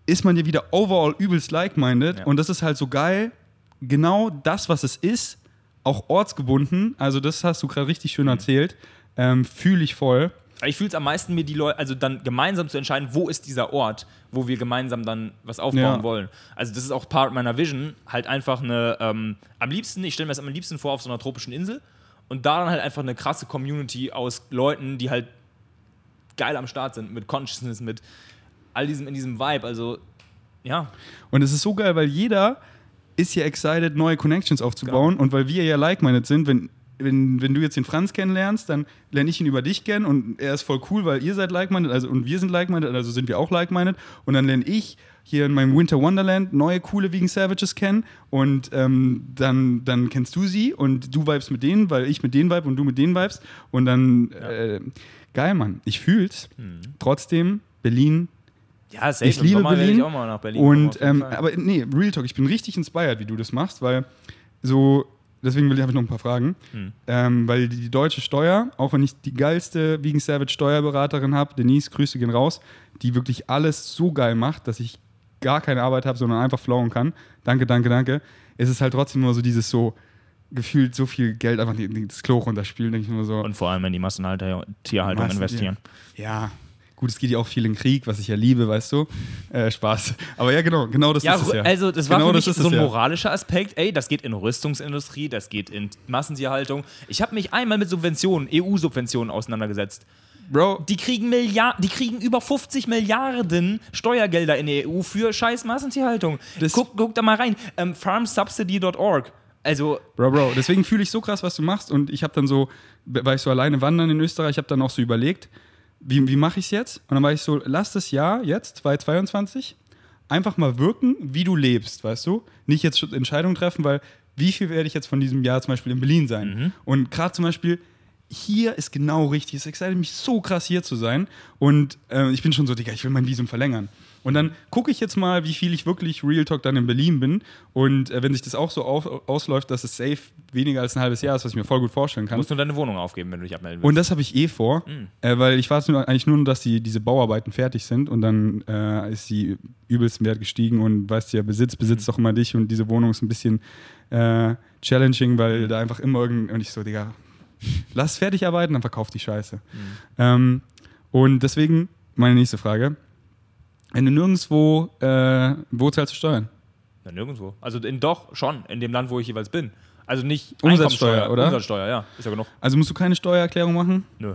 ist man ja wieder overall übelst like-minded. Ja. Und das ist halt so geil. Genau das, was es ist, auch ortsgebunden. Also, das hast du gerade richtig schön erzählt. Ähm, Fühle ich voll. Ich fühle es am meisten, mir die Leute, also dann gemeinsam zu entscheiden, wo ist dieser Ort, wo wir gemeinsam dann was aufbauen Ja. wollen. Also das ist auch Part meiner Vision, halt einfach eine, ähm, am liebsten, ich stelle mir das am liebsten vor auf so einer tropischen Insel und da dann halt einfach eine krasse Community aus Leuten, die halt geil am Start sind, mit Consciousness, mit all diesem, in diesem Vibe, also ja. Und es ist so geil, weil jeder ist ja excited, neue Connections aufzubauen. Und weil wir ja like-minded sind, wenn, wenn, wenn du jetzt den Franz kennenlernst, dann lerne ich ihn über dich kennen und er ist voll cool, weil ihr seid like-minded, also und wir sind like-minded, also sind wir auch like-minded. Und dann lerne ich hier in meinem Winter Wonderland neue coole Vegan Savages kennen und ähm, dann, dann kennst du sie und du vibest mit denen, weil ich mit denen vibe und du mit denen vibest. Und dann, äh, geil, Mann. Ich fühl's. Trotzdem, Berlin, Ja, safe. ich liebe Sommer Berlin. Ich auch mal nach Berlin Und ähm, aber nee, Real Talk, ich bin richtig inspired, wie du das machst, weil so, deswegen will ich habe ich noch ein paar Fragen. Hm. Ähm, weil die, die deutsche Steuer, auch wenn ich die geilste Vegan Savage Steuerberaterin habe, Denise, Grüße gehen raus, die wirklich alles so geil macht, dass ich gar keine Arbeit habe, sondern einfach flowen kann. Danke, danke, danke. Es ist halt trotzdem nur so dieses so gefühlt so viel Geld einfach in in das Klo runterspielen, denke ich mir so. Und vor allem in die Massenhalter-Tierhaltung Massen- investieren. Ja. Gut, es geht ja auch viel in Krieg, was ich ja liebe, weißt du. Äh, Spaß. Aber ja, genau, genau das Ja, ist es ja. also das war genau für mich so ein ja. moralischer Aspekt. Ey, das geht in Rüstungsindustrie, das geht in Massentierhaltung. Ich habe mich einmal mit Subventionen, EU-Subventionen auseinandergesetzt. Bro, Die kriegen die kriegen über 50 Milliarden Steuergelder in der EU für scheiß Massentierhaltung. Das- Guck, guck da mal rein. Ähm, farmsubsidy.org. Also, Bro, Bro, deswegen fühle ich so krass, was du machst. Und ich habe dann so, war ich so alleine wandern in Österreich, habe dann auch so überlegt, wie, wie mache ich es jetzt? Und dann war ich so, lass das Jahr jetzt, 2022, einfach mal wirken, wie du lebst, weißt du? Nicht jetzt Entscheidungen treffen, weil wie viel werde ich jetzt von diesem Jahr zum Beispiel in Berlin sein? Und gerade zum Beispiel, hier ist genau richtig. Es excited mich so krass, hier zu sein. Und äh, ich bin schon so, Digga, ich will mein Visum verlängern. Und dann gucke ich jetzt mal, wie viel ich wirklich Real Talk dann in Berlin bin. Und äh, wenn sich das auch so auf, ausläuft, dass es safe weniger als ein halbes Jahr ist, was ich mir voll gut vorstellen kann. musst du deine Wohnung aufgeben, wenn du dich abmelden willst. Und das habe ich eh vor, äh, weil ich warte nur, eigentlich nur, dass die, diese Bauarbeiten fertig sind und dann äh, ist die übelst im Wert gestiegen und weißt du ja, Besitz besitzt doch immer dich und diese Wohnung ist ein bisschen äh, challenging, weil da einfach immer irgend und ich so, Digga, lass fertig arbeiten, dann verkauf die Scheiße. Ähm, und deswegen meine nächste Frage. Wenn du nirgendwo, äh, wo zahlst du Steuern? Ja, nirgendwo. Also in, doch, schon, in dem Land, wo ich jeweils bin. Also nicht Umsatzsteuer, oder? Umsatzsteuer, ja. Ist ja genug. Also musst du keine Steuererklärung machen? Nö.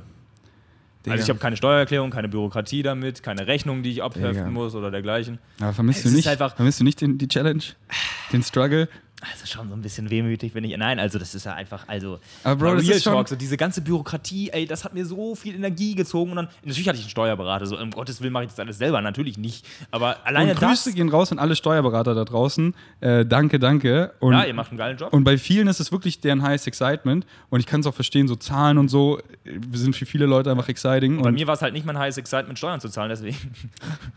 Digga. Also ich habe keine Steuererklärung, keine Bürokratie damit, keine Rechnung, die ich abheften Digga. muss oder dergleichen. Aber vermisst Es du nicht, einfach- vermisst du nicht den, die Challenge, den Struggle? Also schon so ein bisschen wehmütig bin ich. Nein, also das ist ja einfach, also Aber Bro, das Real ist Talk, so diese ganze Bürokratie, ey, das hat mir so viel Energie gezogen und dann, natürlich hatte ich einen Steuerberater, so um Gottes Willen mache ich das alles selber, natürlich nicht, aber alleine Und Grüße das, gehen raus an alle Steuerberater da draußen. Äh, danke, danke. Und, ja, ihr macht einen geilen Job. und bei vielen ist es wirklich deren highest excitement. Und ich kann es auch verstehen, so Zahlen und so sind für viele Leute einfach exciting. Bei Und mir war es halt nicht mein heißes Excitement, Steuern zu zahlen, deswegen.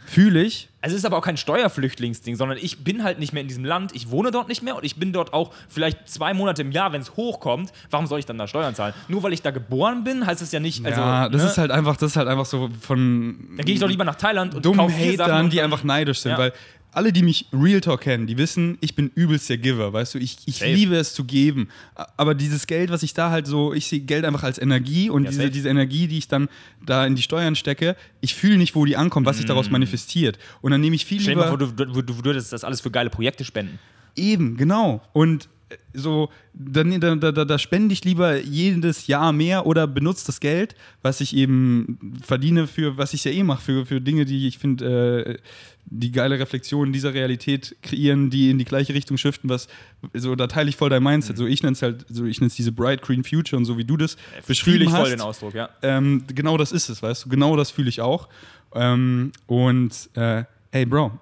fühle ich. Also es ist aber auch kein Steuerflüchtlingsding, sondern ich bin halt nicht mehr in diesem Land, ich wohne dort nicht mehr und ich bin dort auch vielleicht zwei Monate im Jahr, wenn es hochkommt. Warum soll ich dann da Steuern zahlen? Nur weil ich da geboren bin, heißt es ja nicht. Also, ja, das ne? ist halt einfach, das ist halt einfach so von Dann gehe ich doch lieber nach Thailand und dummen kaufe vier Sachen Hatern, die einfach neidisch sind, Ja. weil alle, die mich Real Talk kennen, die wissen, ich bin übelst der Giver, weißt du, ich, ich Safe. liebe es zu geben, aber dieses Geld, was ich da halt so, ich sehe Geld einfach als Energie und Ja, diese, safe. diese Energie, die ich dann da in die Steuern stecke, ich fühle nicht, wo die ankommt, was sich daraus manifestiert und dann nehme ich viel Mm. Stell lieber... vor, du, du, du würdest das alles für geile Projekte spenden. Eben, genau. Und äh, so, dann, da, da, da, spende ich lieber jedes Jahr mehr oder benutze das Geld, was ich eben verdiene, für was ich ja eh mache, für, für Dinge, die ich finde, äh, die geile Reflexionen dieser Realität kreieren, die in die gleiche Richtung shiften, was, so, da teile ich voll dein Mindset. So, ich nenne es halt, so, ich nenne es diese Bright Green Future und so wie du das Fühle beschrieben ich voll hast. den Ausdruck, ja. Ähm, genau das ist es, weißt du, genau das fühle ich auch. Ähm, und, äh, hey, Bro,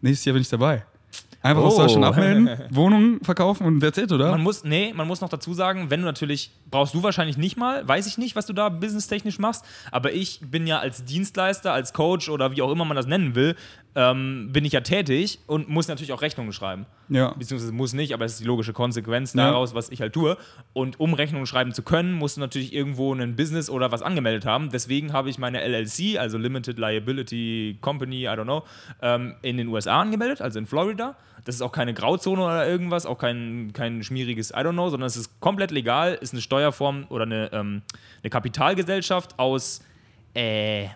nächstes Jahr bin ich dabei. Einfach aus Oh. Deutschland abmelden, Wohnungen verkaufen und that's it, oder? Man muss, nee, man muss noch dazu sagen, wenn du natürlich, brauchst du wahrscheinlich nicht mal, weiß ich nicht, was du da businesstechnisch machst, aber ich bin ja als Dienstleister, als Coach oder wie auch immer man das nennen will, ähm, bin ich ja tätig und muss natürlich auch Rechnungen schreiben. Ja. Beziehungsweise muss nicht, aber es ist die logische Konsequenz Ja. daraus, was ich halt tue. Und um Rechnungen schreiben zu können, musst du natürlich irgendwo ein Business oder was angemeldet haben. Deswegen habe ich meine LLC, also Limited Liability Company, I don't know, ähm, in den USA angemeldet, also in Florida. Das ist auch keine Grauzone oder irgendwas, auch kein, kein schmieriges I don't know, sondern es ist komplett legal, ist eine Steuerform oder eine, ähm, eine Kapitalgesellschaft aus äh,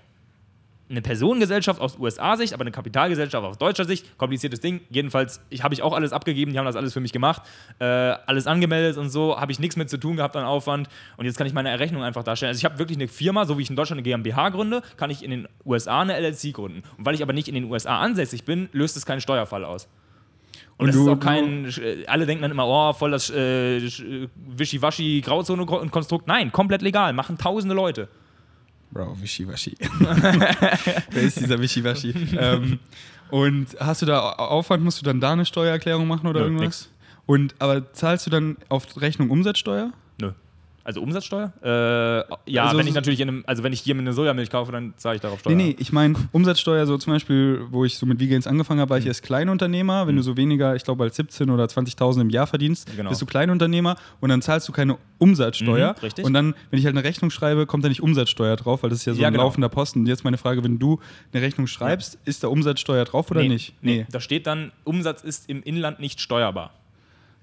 eine Personengesellschaft aus USA-Sicht, aber eine Kapitalgesellschaft aus deutscher Sicht. Kompliziertes Ding. Jedenfalls, ich habe ich auch alles abgegeben, die haben das alles für mich gemacht, äh, alles angemeldet und so, habe ich nichts mit zu tun gehabt an Aufwand. Und jetzt kann ich meine Errechnung einfach darstellen. Also ich habe wirklich eine Firma, so wie ich in Deutschland eine GmbH gründe, kann ich in den USA eine LLC gründen. Und weil ich aber nicht in den USA ansässig bin, löst es keinen Steuerfall aus. Und, Und du- ist auch kein, äh, alle denken dann immer, oh, voll das äh, Wischiwaschi Grauzone-Konstrukt. Nein, komplett legal, machen tausende Leute. Bro, Wischiwaschi. Wer ist dieser Wischiwaschi? ähm, und hast du da Aufwand, musst du dann da eine Steuererklärung machen oder Nö, irgendwas? nix. Und aber zahlst du dann auf Rechnung Umsatzsteuer? Nö. Also Umsatzsteuer? Äh, ja, Also wenn ich natürlich in einem, also wenn ich hier eine Sojamilch kaufe, dann zahle ich darauf Steuer. Nee, nee, ich meine Umsatzsteuer, so zum Beispiel, wo ich so mit Vegans angefangen habe, war ich erst Kleinunternehmer. Wenn du so weniger, ich glaube, als 17 oder 20.000 im Jahr verdienst, Genau. bist du Kleinunternehmer und dann zahlst du keine Umsatzsteuer. Mhm, richtig. Und dann, wenn ich halt eine Rechnung schreibe, kommt da nicht Umsatzsteuer drauf, weil das ist ja so Ja, ein genau. laufender Posten. Und jetzt meine Frage, wenn du eine Rechnung schreibst, ist da Umsatzsteuer drauf oder nee, nicht? Nee. Da steht dann, Umsatz ist im Inland nicht steuerbar.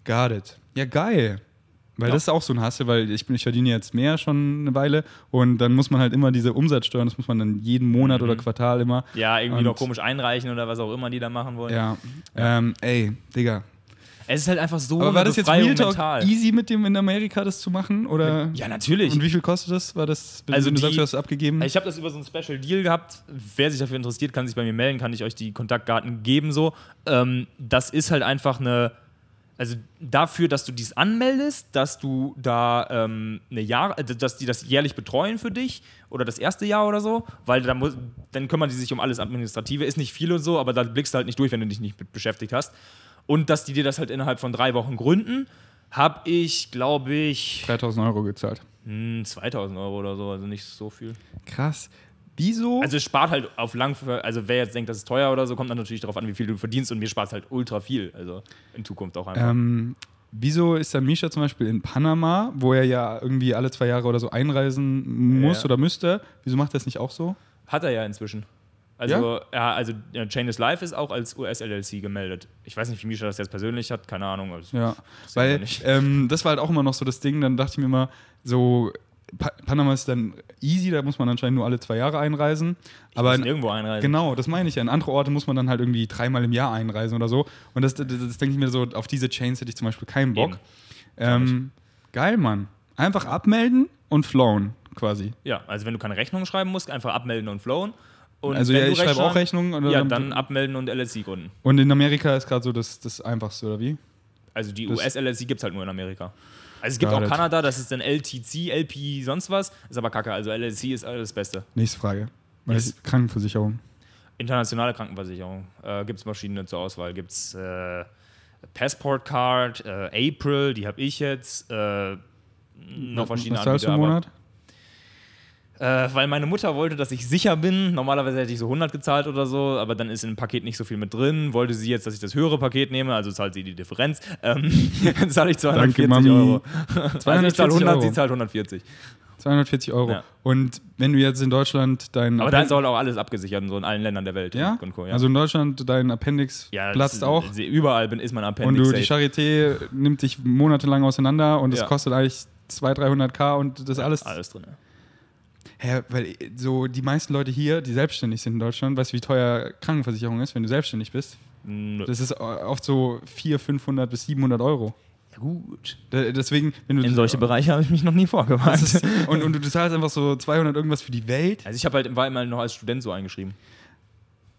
Got it. Ja, geil. Weil Ja. das ist auch so ein Hassel, weil ich, bin, ich verdiene jetzt mehr schon eine Weile und dann muss man halt immer diese Umsatzsteuern, das muss man dann jeden Monat oder Quartal immer. Ja, irgendwie Und- noch komisch einreichen oder was auch immer die da machen wollen. Ja. Ähm, ey, Digga. Es ist halt einfach so Aber war das jetzt Real Talk mental. easy mit dem in Amerika das zu machen? Oder? Ja, natürlich. Und wie viel kostet das? War das, wenn Also du sagst, die- du hast es abgegeben? Ich habe das über so einen Special Deal gehabt. Wer sich dafür interessiert, kann sich bei mir melden, kann ich euch die Kontaktdaten geben. So, ähm, das ist halt einfach eine, also dafür, dass du dies anmeldest, dass du da ähm, eine Jahr, äh, dass die das jährlich betreuen für dich oder das erste Jahr oder so, weil da muss, dann kümmern die sich um alles Administrative. Ist nicht viel und so, aber da blickst du halt nicht durch, wenn du dich nicht mit beschäftigt hast. Und dass die dir das halt innerhalb von drei Wochen gründen, habe ich, glaube ich, 3000 Euro gezahlt. hm, 2000 Euro oder so, also nicht so viel. Krass. Wieso? Also es spart halt auf lang, also wer jetzt denkt, das ist teuer oder so, kommt dann natürlich darauf an, wie viel du verdienst und mir spart es halt ultra viel, also in Zukunft auch einfach. ähm, wieso ist dann Misha zum Beispiel in Panama, wo er ja irgendwie alle zwei Jahre oder so einreisen muss Ja. oder müsste? Wieso macht er das nicht auch so? Hat er ja inzwischen. Also, ja, also ja, Chain is Life ist auch als US-LLC gemeldet. Ich weiß nicht, wie Misha das jetzt persönlich hat, keine Ahnung. das- Ja, das weil ähm, das war halt auch immer noch so das Ding. Dann dachte ich mir immer, so pa Panama ist dann easy, da muss man anscheinend nur alle zwei Jahre einreisen. Aber Muss in, nirgendwo einreisen. genau, das meine ich ja. In andere Orte muss man dann halt irgendwie dreimal im Jahr einreisen oder so. Und das, das, das denke ich mir so, auf diese Chains hätte ich zum Beispiel keinen Bock. Ähm, geil, Mann. Einfach abmelden und flown quasi. Ja, also wenn du keine Rechnung schreiben musst, einfach abmelden und flown. Und Also ja, ich schreibe auch Rechnungen- Ja, dann abmelden und LLC gründen. Und in Amerika ist gerade so das, das Einfachste, oder wie? Also die US-LLC gibt es halt nur in Amerika. Also es gibt Got auch. Kanada, das ist dann LTC, LP, sonst was. Ist aber kacke. Also LLC ist alles das Beste. Nächste Frage. Yes. Krankenversicherung. Internationale Krankenversicherung. Äh, gibt es verschiedene zur Auswahl. Gibt es äh, Passport Card, äh, April, die habe ich jetzt. Äh, noch verschiedene Was zahlst du im Monat? Äh, weil meine Mutter wollte, dass ich sicher bin. Normalerweise hätte ich so 100 gezahlt oder so, aber dann ist in dem Paket nicht so viel mit drin. Wollte sie jetzt, dass ich das höhere Paket nehme, also zahlt sie die Differenz. Ähm, dann zahle ich 240 Mami. Euro. Also ich zahle 240 100, Euro. sie zahlt 140. 240 Euro. Ja. Und wenn du jetzt in Deutschland dein Aber da ist auch alles abgesichert, so in allen Ländern der Welt. ja? Und Co, ja. Also in Deutschland dein Appendix ja, platzt das- auch. Überall bin, ist mein Und Appendix du, die safe. Charité nimmt dich monatelang auseinander und es kostet eigentlich 200, 300k und das alles. Alles drin. Ja. Hä, weil so die meisten Leute hier, die selbstständig sind in Deutschland, weißt du, wie teuer Krankenversicherung ist, wenn du selbstständig bist? Nö. Das ist oft so 400, 500 bis 700 Euro. Ja, gut. Da- Deswegen, wenn du In solche Bereiche habe ich mich noch nie vorgewagt. ist, und, und du zahlst einfach so 200 irgendwas für die Welt. Also ich habe halt, war immer noch als Student so eingeschrieben.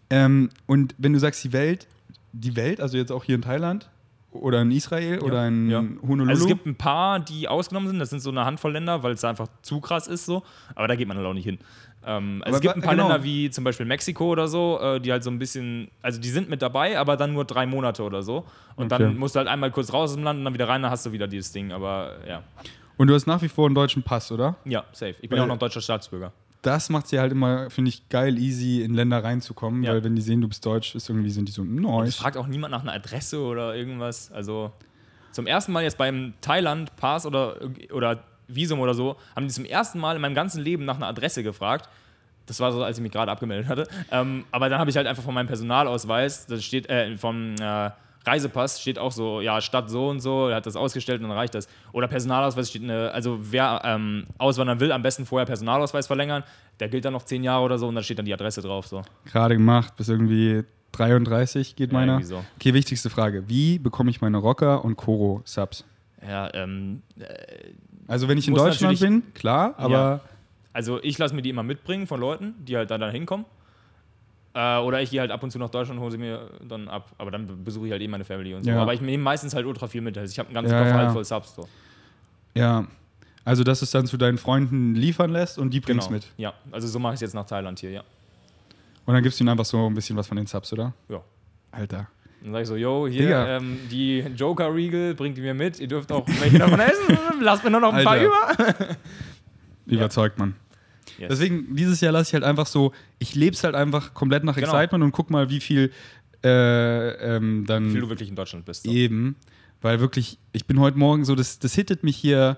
Ähm, und wenn du sagst die Welt, die Welt, also jetzt auch hier in Thailand oder in Israel oder in ja. Honolulu. Also es gibt ein paar, die ausgenommen sind. Das sind so eine Handvoll Länder, weil es einfach zu krass ist so. Aber da geht man halt auch nicht hin. Ähm, also es gibt ein paar genau. Länder wie zum Beispiel Mexiko oder so, äh, die halt so ein bisschen, also die sind mit dabei, aber dann nur drei Monate oder so. Und Okay. dann musst du halt einmal kurz raus aus dem Land und dann wieder rein, dann hast du wieder dieses Ding. Aber ja, und du hast nach wie vor einen deutschen Pass, oder? ja, safe. Ich bin Weil- ja auch noch deutscher Staatsbürger. Das macht sie halt immer, finde ich, geil, easy in Länder reinzukommen, Ja. weil wenn die sehen, du bist deutsch, ist irgendwie sind die so, Es nice. fragt auch niemand nach einer Adresse oder irgendwas. Also zum ersten Mal jetzt beim Thailand Pass oder, oder Visum oder so, haben die zum ersten Mal in meinem ganzen Leben nach einer Adresse gefragt. Das war so, als ich mich gerade abgemeldet hatte. Ähm, aber dann habe ich halt einfach von meinem Personalausweis, das steht, äh, vom äh, Reisepass steht auch so, ja, Stadt so und so, er hat das ausgestellt und dann reicht das. Oder Personalausweis steht eine, also wer ähm, auswandern will, am besten vorher Personalausweis verlängern. Der gilt dann noch zehn Jahre oder so und dann steht dann die Adresse drauf. So. Gerade gemacht, bis irgendwie 33 geht Ja, meiner. so. Okay, wichtigste Frage. Wie bekomme ich meine Rocker und Koro-Subs? Ja, ähm, Also wenn ich in Deutschland bin, klar, aber Also ich lasse mir die immer mitbringen von Leuten, die halt dann da hinkommen. Äh, oder ich gehe halt ab und zu nach Deutschland und hole sie mir dann ab. Aber dann be- besuche ich halt eh meine Family und so. Ja. Aber ich nehme meistens halt ultra viel mit. Also ich habe einen ganzen Ja, Koffer halt voll Subs. So. ja. Also dass es dann zu deinen Freunden liefern lässt und die bringst Genau. mit. Ja, also so mache ich es jetzt nach Thailand hier, ja. Und dann gibst du ihnen einfach so ein bisschen was von den Subs, oder? ja. Alter. Dann sage ich so, yo, hier, ähm, die Joker-Riegel bringt die mir mit. Ihr dürft auch welche davon essen. Lasst mir nur noch ein paar Alter. über. Überzeugt man. Yes. Deswegen, dieses Jahr lasse ich halt einfach so, ich lebe es halt einfach komplett nach Genau. Excitement und guck mal, wie viel äh, ähm, dann Wie viel du wirklich in Deutschland bist. So. eben. Weil wirklich, ich bin heute Morgen so, das, das hittet mich hier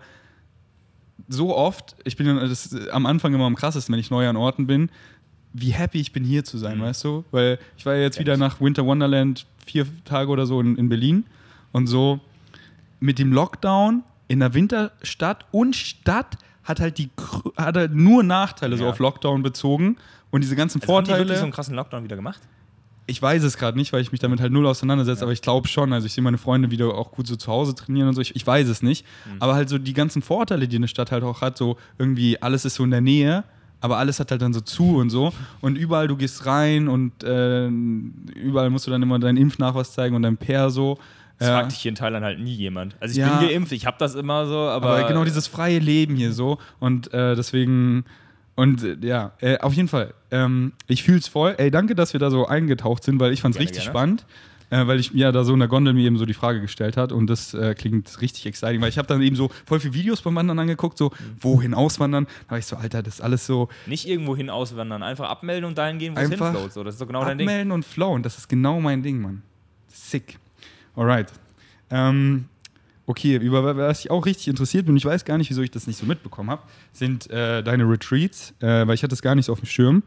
so oft. Ich bin ja- das ist am Anfang immer am krassesten, wenn ich neu an Orten bin, wie happy ich bin, hier zu sein, Mhm. weißt du? Weil ich war ja jetzt wieder nach Winter Wonderland vier Tage oder so in, in Berlin und so mit dem Lockdown in der Winterstadt und Stadt hat halt die hat halt nur Nachteile so Ja. auf Lockdown bezogen und diese ganzen Also haben die Vorteile. wirklich so einen krassen Lockdown wieder gemacht? Ich weiß es gerade nicht, weil ich mich damit halt null auseinandersetze, aber ich glaube schon. Also ich sehe meine Freunde wieder auch gut so zu Hause trainieren und so. Ich, ich weiß es nicht. Aber halt so die ganzen Vorteile, die eine Stadt halt auch hat, so irgendwie alles ist so in der Nähe, aber alles hat halt dann so zu und so. Und überall du gehst rein und äh, überall musst du dann immer deinen Impfnachweis zeigen und dein Perso. Das Ja. fragt dich hier in Thailand halt nie jemand. Also ich Ja. bin geimpft, ich habe das immer so, aber, Aber, genau dieses freie Leben hier so. Und äh, deswegen, und äh, ja, äh, auf jeden Fall. Ähm, ich fühle es voll. Ey, danke, dass wir da so eingetaucht sind, weil ich fand es Gerne, richtig gerne. spannend. Äh, weil ich ja da so in der Gondel mir eben so die Frage gestellt hat und das äh, klingt richtig exciting, weil ich habe dann eben so voll viele Videos beim Wandern angeguckt, so Mhm. wohin auswandern. Da war ich so, Alter, das ist alles so nicht irgendwo hin auswandern, einfach abmelden und dahin gehen, wo es hinfloat. So, das ist doch genau dein Ding. abmelden und flowen. Das ist genau mein Ding, Mann. Sick. Alright. Ähm, okay, über was ich auch richtig interessiert bin, ich weiß gar nicht, wieso ich das nicht so mitbekommen habe, sind äh, deine Retreats, äh, weil ich hatte es gar nicht so auf dem Schirm.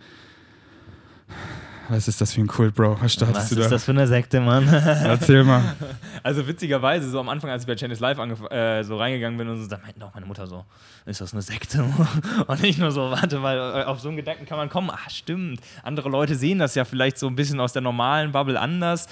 Was ist das für ein Kult, Bro? Was startest du da? für eine Sekte, Mann? Erzähl mal. Also witzigerweise, so am Anfang, als ich bei Channels Live äh, so reingegangen bin und so, da meinte auch meine Mutter so, ist das eine Sekte? Und ich nur so, warte mal, äh, auf so einen Gedanken kann man kommen. Ah, stimmt. Andere Leute sehen das ja vielleicht so ein bisschen aus der normalen Bubble anders.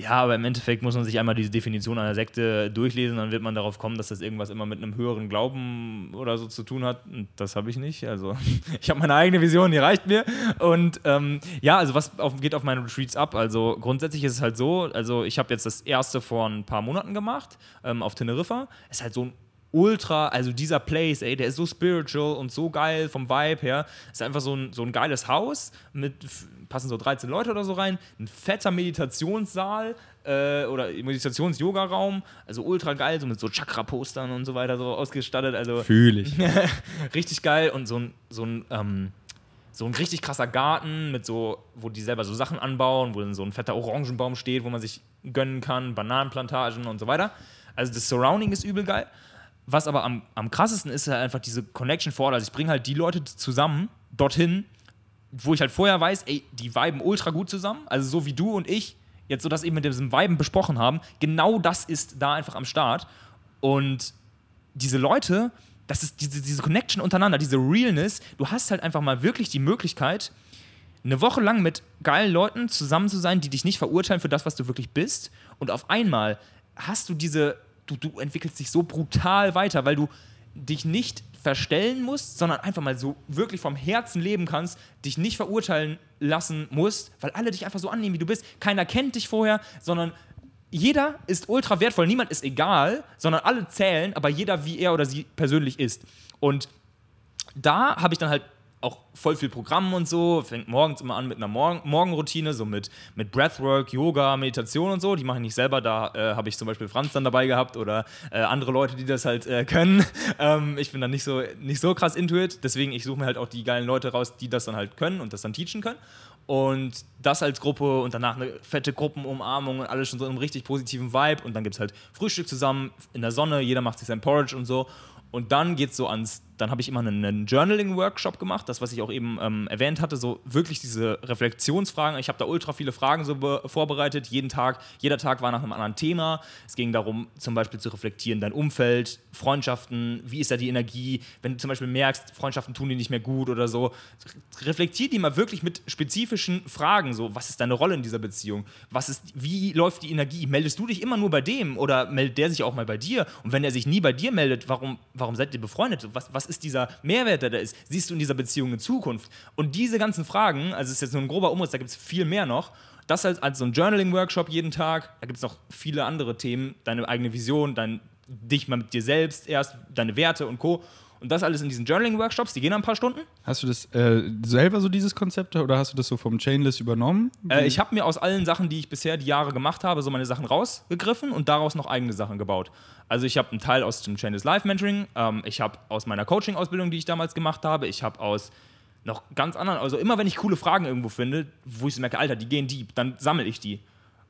Ja, aber im Endeffekt muss man sich einmal diese Definition einer Sekte durchlesen, dann wird man darauf kommen, dass das irgendwas immer mit einem höheren Glauben oder so zu tun hat. Und das habe ich nicht. Also ich habe meine eigene Vision, die reicht mir. Und ähm, ja, also was auf, geht auf meinen Retreats ab? Also grundsätzlich ist es halt so, also ich habe jetzt das erste vor ein paar Monaten gemacht ähm, auf Teneriffa. Ist halt so ein ultra, also dieser Place, ey, der ist so spiritual und so geil vom Vibe her. Ist einfach so ein, so ein geiles Haus mit, passen so 13 Leute oder so rein, ein fetter Meditationssaal äh, oder Meditations-Yoga-Raum, also ultra geil, so mit so Chakra-Postern und so weiter so ausgestattet. Also Fühle ich. richtig geil und so ein, so ein ähm, so ein richtig krasser Garten mit so, wo die selber so Sachen anbauen, wo dann so ein fetter Orangenbaum steht, wo man sich gönnen kann, Bananenplantagen und so weiter. Also das Surrounding ist übel geil. Was aber am, am krassesten ist, ist halt einfach diese Connection vor Ort. Also ich bringe halt die Leute zusammen dorthin, wo ich halt vorher weiß, ey, die viben ultra gut zusammen. Also so wie du und ich jetzt so das eben mit diesem Viben besprochen haben. Genau das ist da einfach am Start. Und diese Leute, das ist diese, diese Connection untereinander, diese Realness. Du hast halt einfach mal wirklich die Möglichkeit, eine Woche lang mit geilen Leuten zusammen zu sein, die dich nicht verurteilen für das, was du wirklich bist. Und auf einmal hast du diese du, du entwickelst dich so brutal weiter, weil du dich nicht verstellen musst, sondern einfach mal so wirklich vom Herzen leben kannst, dich nicht verurteilen lassen musst, weil alle dich einfach so annehmen, wie du bist. Keiner kennt dich vorher, sondern jeder ist ultra wertvoll. Niemand ist egal, sondern alle zählen, aber jeder, wie er oder sie persönlich ist. Und da habe ich dann halt auch voll viel Programm und so. Fängt morgens immer an mit einer Morgen Morgenroutine, so mit, mit Breathwork, Yoga, Meditation und so. Die mache ich nicht selber. Da äh, habe ich zum Beispiel Franz dann dabei gehabt oder äh, andere Leute, die das halt äh, können. Ähm, ich bin dann nicht so, nicht so krass intuit. Deswegen, ich suche mir halt auch die geilen Leute raus, die das dann halt können und das dann teachen können. Und das als Gruppe und danach eine fette Gruppenumarmung und alles schon so einem richtig positiven Vibe. Und dann gibt es halt Frühstück zusammen in der Sonne, jeder macht sich sein Porridge und so. Und dann geht es so ans dann habe ich immer einen, einen Journaling-Workshop gemacht, das, was ich auch eben ähm, erwähnt hatte, so wirklich diese Reflexionsfragen. Ich habe da ultra viele Fragen so vorbereitet, jeden Tag, jeder Tag war nach einem anderen Thema. Es ging darum, zum Beispiel zu reflektieren, dein Umfeld, Freundschaften, wie ist da die Energie, wenn du zum Beispiel merkst, Freundschaften tun dir nicht mehr gut oder so. Reflektier die mal wirklich mit spezifischen Fragen, so, was ist deine Rolle in dieser Beziehung? Was ist, wie läuft die Energie? Meldest du dich immer nur bei dem oder meldet der sich auch mal bei dir? Und wenn er sich nie bei dir meldet, warum, warum seid ihr befreundet? Was, was ist dieser Mehrwert, der da ist? Siehst du in dieser Beziehung in Zukunft? Und diese ganzen Fragen, also es ist jetzt nur ein grober Umriss, da gibt es viel mehr noch. Das als, als so ein Journaling-Workshop jeden Tag. Da gibt es noch viele andere Themen, deine eigene Vision, dein, dich mal mit dir selbst erst, deine Werte und Co. Und das alles in diesen Journaling-Workshops, die gehen ein paar Stunden. Hast du das äh, selber so dieses Konzept oder hast du das so vom Chainless übernommen? Äh, ich habe mir aus allen Sachen, die ich bisher die Jahre gemacht habe, so meine Sachen rausgegriffen und daraus noch eigene Sachen gebaut. Also ich habe einen Teil aus dem Chainless Life Mentoring, ähm, ich habe aus meiner Coaching-Ausbildung, die ich damals gemacht habe, ich habe aus noch ganz anderen, also immer wenn ich coole Fragen irgendwo finde, wo ich so merke, Alter, die gehen deep, dann sammle ich die.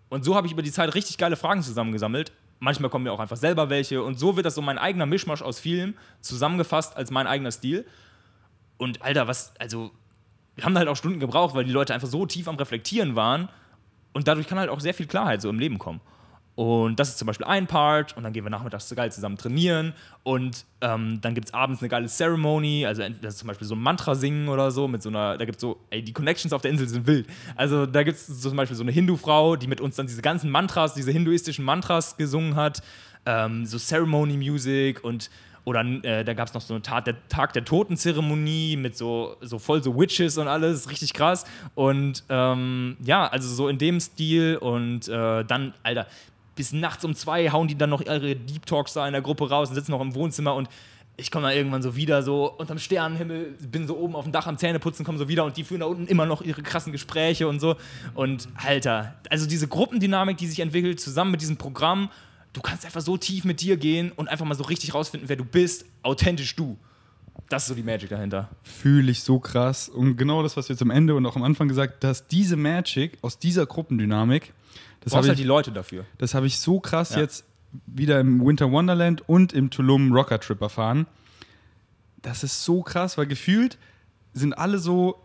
Und so habe ich über die Zeit richtig geile Fragen zusammengesammelt Manchmal kommen mir auch einfach selber welche. Und so wird das so mein eigener Mischmasch aus vielen zusammengefasst als mein eigener Stil. Und Alter, was, also, wir haben halt auch Stunden gebraucht, weil die Leute einfach so tief am Reflektieren waren. Und dadurch kann halt auch sehr viel Klarheit so im Leben kommen. Und das ist zum Beispiel ein Part. Und dann gehen wir nachmittags so geil zusammen trainieren. Und ähm, dann gibt es abends eine geile Ceremony. Also das ist zum Beispiel so ein Mantra singen oder so. Mit so einer, da gibt es so, ey, die Connections auf der Insel sind wild. Also da gibt es zum Beispiel so eine Hindu-Frau, die mit uns dann diese ganzen Mantras, diese hinduistischen Mantras gesungen hat. Ähm, so Ceremony-Music und oder äh, da gab es noch so eine Tat, der Tag der Totenzeremonie mit so, so voll so Witches und alles, richtig krass. Und ähm, ja, also so in dem Stil und äh, dann, Alter, bis nachts um zwei hauen die dann noch ihre Deep Talks da in der Gruppe raus und sitzen noch im Wohnzimmer und ich komme dann irgendwann so wieder so unterm Sternenhimmel, bin so oben auf dem Dach am Zähneputzen, komme so wieder und die führen da unten immer noch ihre krassen Gespräche und so. Und Alter, also diese Gruppendynamik, die sich entwickelt, zusammen mit diesem Programm, du kannst einfach so tief mit dir gehen und einfach mal so richtig rausfinden, wer du bist, authentisch du. Das ist so die Magic dahinter. Fühle ich so krass. Und genau das, was du jetzt am Ende und auch am Anfang gesagt hast, diese Magic aus dieser Gruppendynamik, das brauchst halt die Leute dafür. Das habe ich so krass ja. jetzt wieder im Winter Wonderland und im Tulum Rocker Trip erfahren. Das ist so krass, weil gefühlt sind alle so,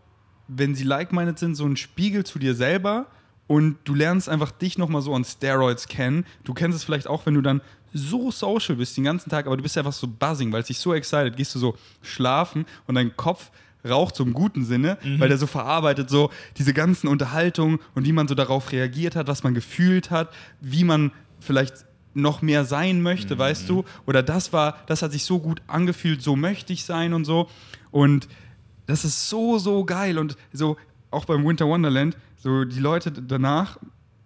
wenn sie like-minded sind, so ein Spiegel zu dir selber und du lernst einfach dich nochmal so an Steroids kennen. Du kennst es vielleicht auch, wenn du dann so social bist den ganzen Tag, aber du bist einfach so buzzing, weil es dich so excited, gehst du so schlafen und dein Kopf raucht, so im guten Sinne, Mhm. weil der so verarbeitet, so diese ganzen Unterhaltungen und wie man so darauf reagiert hat, was man gefühlt hat, wie man vielleicht noch mehr sein möchte, weißt du? Oder das war, das hat sich so gut angefühlt, so möchte ich sein und so. Und das ist so, so geil. Und so auch beim Winter Wonderland, so die Leute danach,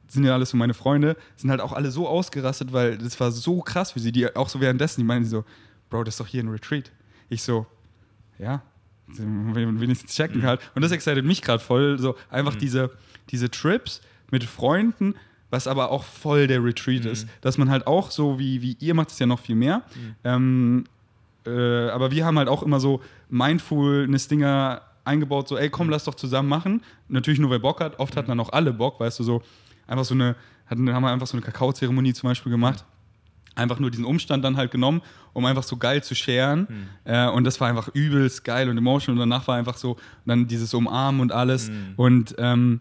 sind ja alles so meine Freunde, sind halt auch alle so ausgerastet, weil das war so krass für sie. Die auch so währenddessen, die meinen so, Bro, das ist doch hier ein Retreat. Ich so, ja, wenigstens checken halt. Und das excited mich gerade voll. So einfach diese, diese Trips mit Freunden, was aber auch voll der Retreat ist. Dass man halt auch so, wie, wie ihr macht es ja noch viel mehr. Ähm, äh, aber wir haben halt auch immer so Mindfulness-Dinger eingebaut, so, ey, komm, lass doch zusammen machen. Natürlich nur, wer Bock hat. Oft hatten dann auch alle Bock, weißt du, so einfach so eine, hatten, haben wir einfach so eine Kakaozeremonie zum Beispiel gemacht. Einfach nur diesen Umstand dann halt genommen, um einfach so geil zu scheren. Äh, und das war einfach übelst geil und emotional. Und danach war einfach so, dann dieses Umarmen und alles. Und ähm,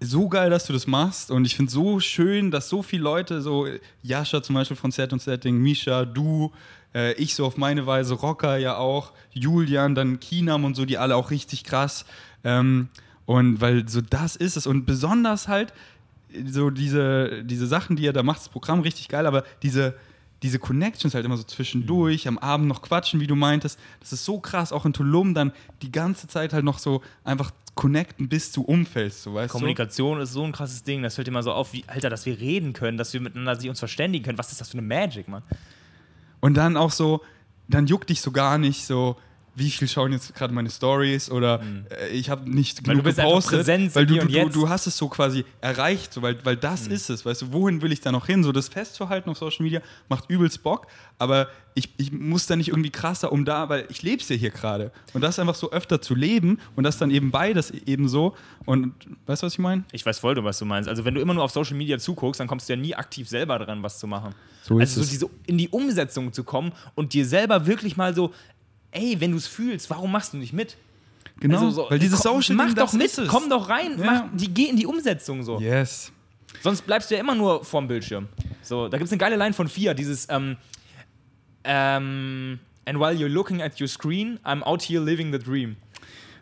so geil, dass du das machst und ich finde so schön, dass so viele Leute, so Jascha zum Beispiel von Set und Setting, Misha, du, äh, ich so auf meine Weise, Rocker ja auch, Julian, dann Kinam und so, die alle auch richtig krass. Ähm, und weil so das ist es und besonders halt so diese, diese Sachen, die er da macht, das Programm richtig geil, aber diese, diese Connections halt immer so zwischendurch, am Abend noch quatschen, wie du meintest, das ist so krass, auch in Tulum dann die ganze Zeit halt noch so einfach connecten, bis du umfällst, so weißt Kommunikation ist so ein krasses Ding, das fällt immer so auf, wie, Alter, dass wir reden können, dass wir miteinander sich uns verständigen können. Was ist das für eine Magic, Mann? du? Und dann auch so, dann juckt dich so gar nicht so, wie viel schauen jetzt gerade meine Stories oder äh, ich habe nicht Weil genug du bist gepostet, Präsenz weil du, du, und du, Jetzt. du hast es so quasi erreicht, so, weil, weil das ist es, weißt du, wohin will ich da noch hin? So das festzuhalten auf Social Media macht übelst Bock, aber ich, ich muss da nicht irgendwie krasser um da, weil ich lebe es ja hier gerade und das einfach so öfter zu leben und das dann eben beides eben so und weißt du, was ich meine? Ich weiß voll, was du meinst. Also wenn du immer nur auf Social Media zuguckst, dann kommst du ja nie aktiv selber dran, was zu machen. So ist also so es. diese, in die Umsetzung zu kommen und dir selber wirklich mal so, ey, wenn du es fühlst, warum machst du nicht mit? Genau, Also so, weil dieses Social Mach doch mit, komm doch rein, Ja. mach, die, geh in die Umsetzung so. Yes. Sonst bleibst du ja immer nur vorm Bildschirm. So, da gibt es eine geile Line von Fia, dieses ähm, ähm, And while you're looking at your screen, I'm out here living the dream.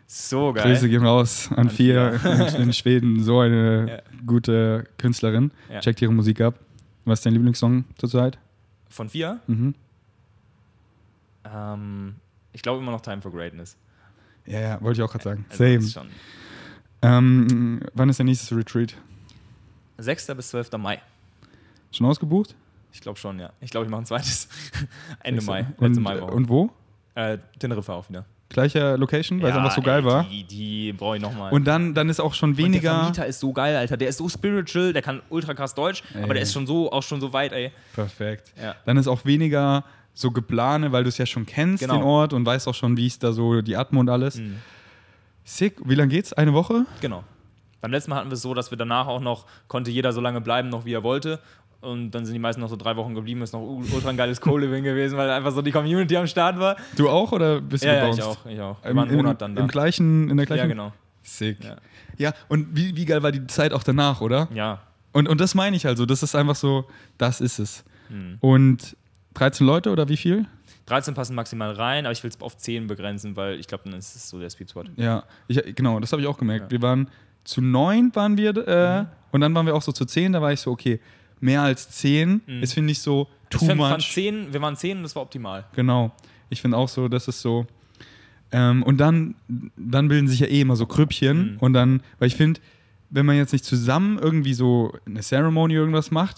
So geil. Grüße gehen raus an, vier in, in Schweden. So eine Ja. gute Künstlerin. Ja. Checkt ihre Musik ab. Was ist dein Lieblingssong zurzeit? Von Fia? Mhm. Ähm, ich glaube immer noch Time for Greatness. Ja, ja, wollte ich auch gerade sagen. Also Same. schon Ähm, wann ist der nächste Retreat? 6. bis 12. Mai. Schon ausgebucht? Ich glaube schon, ja. Ich glaube, ich mache ein zweites. Ende. Mai. Und, Letzte Maiwoche. und wo? äh, Teneriffa auch wieder. Gleicher Location, weil es Ja, einfach so geil ey, war. Die, die brauche ich nochmal. Und dann, dann ist auch schon Und der weniger. Vermieter ist so geil, Alter. Der ist so spiritual, der kann ultra krass Deutsch, aber der ist schon so, auch schon so weit, ey. Perfekt. Ja. Dann ist auch weniger so geplane, weil du es ja schon kennst, Genau. den Ort, und weißt auch schon, wie ist da so die Atmo und alles. Mhm. Sick. Wie lange geht's? Eine Woche? Genau. Beim letzten Mal hatten wir es so, dass wir danach auch noch, konnte jeder so lange bleiben, noch wie er wollte. Und dann sind die meisten noch so drei Wochen geblieben. Ist noch ultra ein geiles Co-Living gewesen, weil einfach so die Community am Start war. Du auch oder bist du Ja, ja, ich gebounced? auch. Ich auch. Im, waren einen Monat dann da. Im gleichen, in der gleichen. ja, genau. Sick. Ja. Ja, und wie, wie geil war die Zeit auch danach, oder? Ja. Und, und das meine ich also. Das ist einfach so, das ist es. Hm. Und 13 Leute oder wie viel? 13 passen maximal rein, aber ich will es auf 10 begrenzen, weil ich glaube, dann ist es so der Sweet Spot. Ja, ich, genau, das habe ich auch gemerkt. Ja. Wir waren zu neun waren wir äh, und dann waren wir auch so zu zehn. Da war ich so, okay, mehr als zehn ist, finde ich, so Ich too find, wir, waren much. 10, wir waren 10 und das war optimal. Genau. Ich finde auch so, das ist so. Ähm, und dann, dann bilden sich ja eh immer so Krüppchen. Mhm. Und dann, weil ich finde, wenn man jetzt nicht zusammen irgendwie so eine Ceremony irgendwas macht,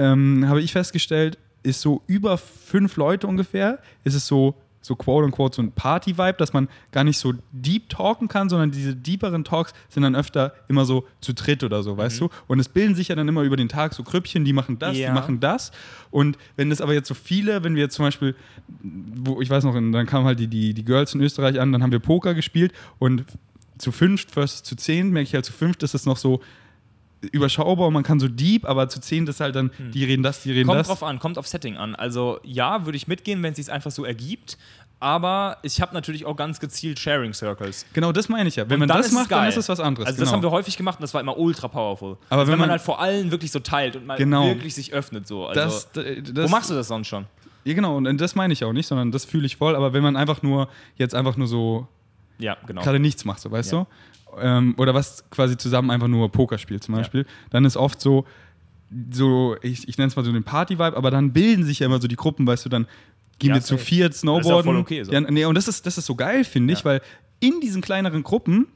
ähm, habe ich festgestellt, ist so über fünf Leute ungefähr, ist es so, so quote unquote so ein Party-Vibe, dass man gar nicht so deep talken kann, sondern diese deeperen Talks sind dann öfter immer so zu dritt oder so, weißt du? Und es bilden sich ja dann immer über den Tag so Krüppchen, die machen das, Ja. die machen das. Und wenn es aber jetzt so viele, wenn wir jetzt zum Beispiel, wo ich weiß noch, dann kamen halt die, die, die Girls in Österreich an, dann haben wir Poker gespielt und zu fünft versus zu zehn, merke ich halt zu fünft ist es noch so überschaubar und man kann so deep, aber zu zehn ist halt dann, die reden das, die reden Kommt das. drauf an, kommt auf Setting an. Also ja, würde ich mitgehen, wenn es sich einfach so ergibt. Aber ich habe natürlich auch ganz gezielt Sharing Circles. Genau, das meine ich ja. Wenn Und man das macht, dann ist es was anderes. Also genau. das haben wir häufig gemacht und das war immer ultra powerful. Aber also wenn wenn man, man- halt vor allen wirklich so teilt und mal Genau. wirklich sich öffnet so. Also, das, das, wo machst du das sonst schon? Ja, genau, und das meine ich auch nicht, sondern das fühle ich voll. Aber wenn man einfach nur, jetzt einfach nur so Ja, genau. gerade nichts macht, so weißt Ja. du? Ähm, oder was quasi zusammen einfach nur Poker spielt zum Beispiel, dann ist oft so, so ich, ich nenne es mal so den Party-Vibe, aber dann bilden sich ja immer so die Gruppen, weißt du, dann gehen Ja, wir zu safe. viert Das ist Snowboarden. voll okay so. ja, nee, und das ist, das ist so geil, finde ich, Ja. weil in diesen kleineren Gruppen,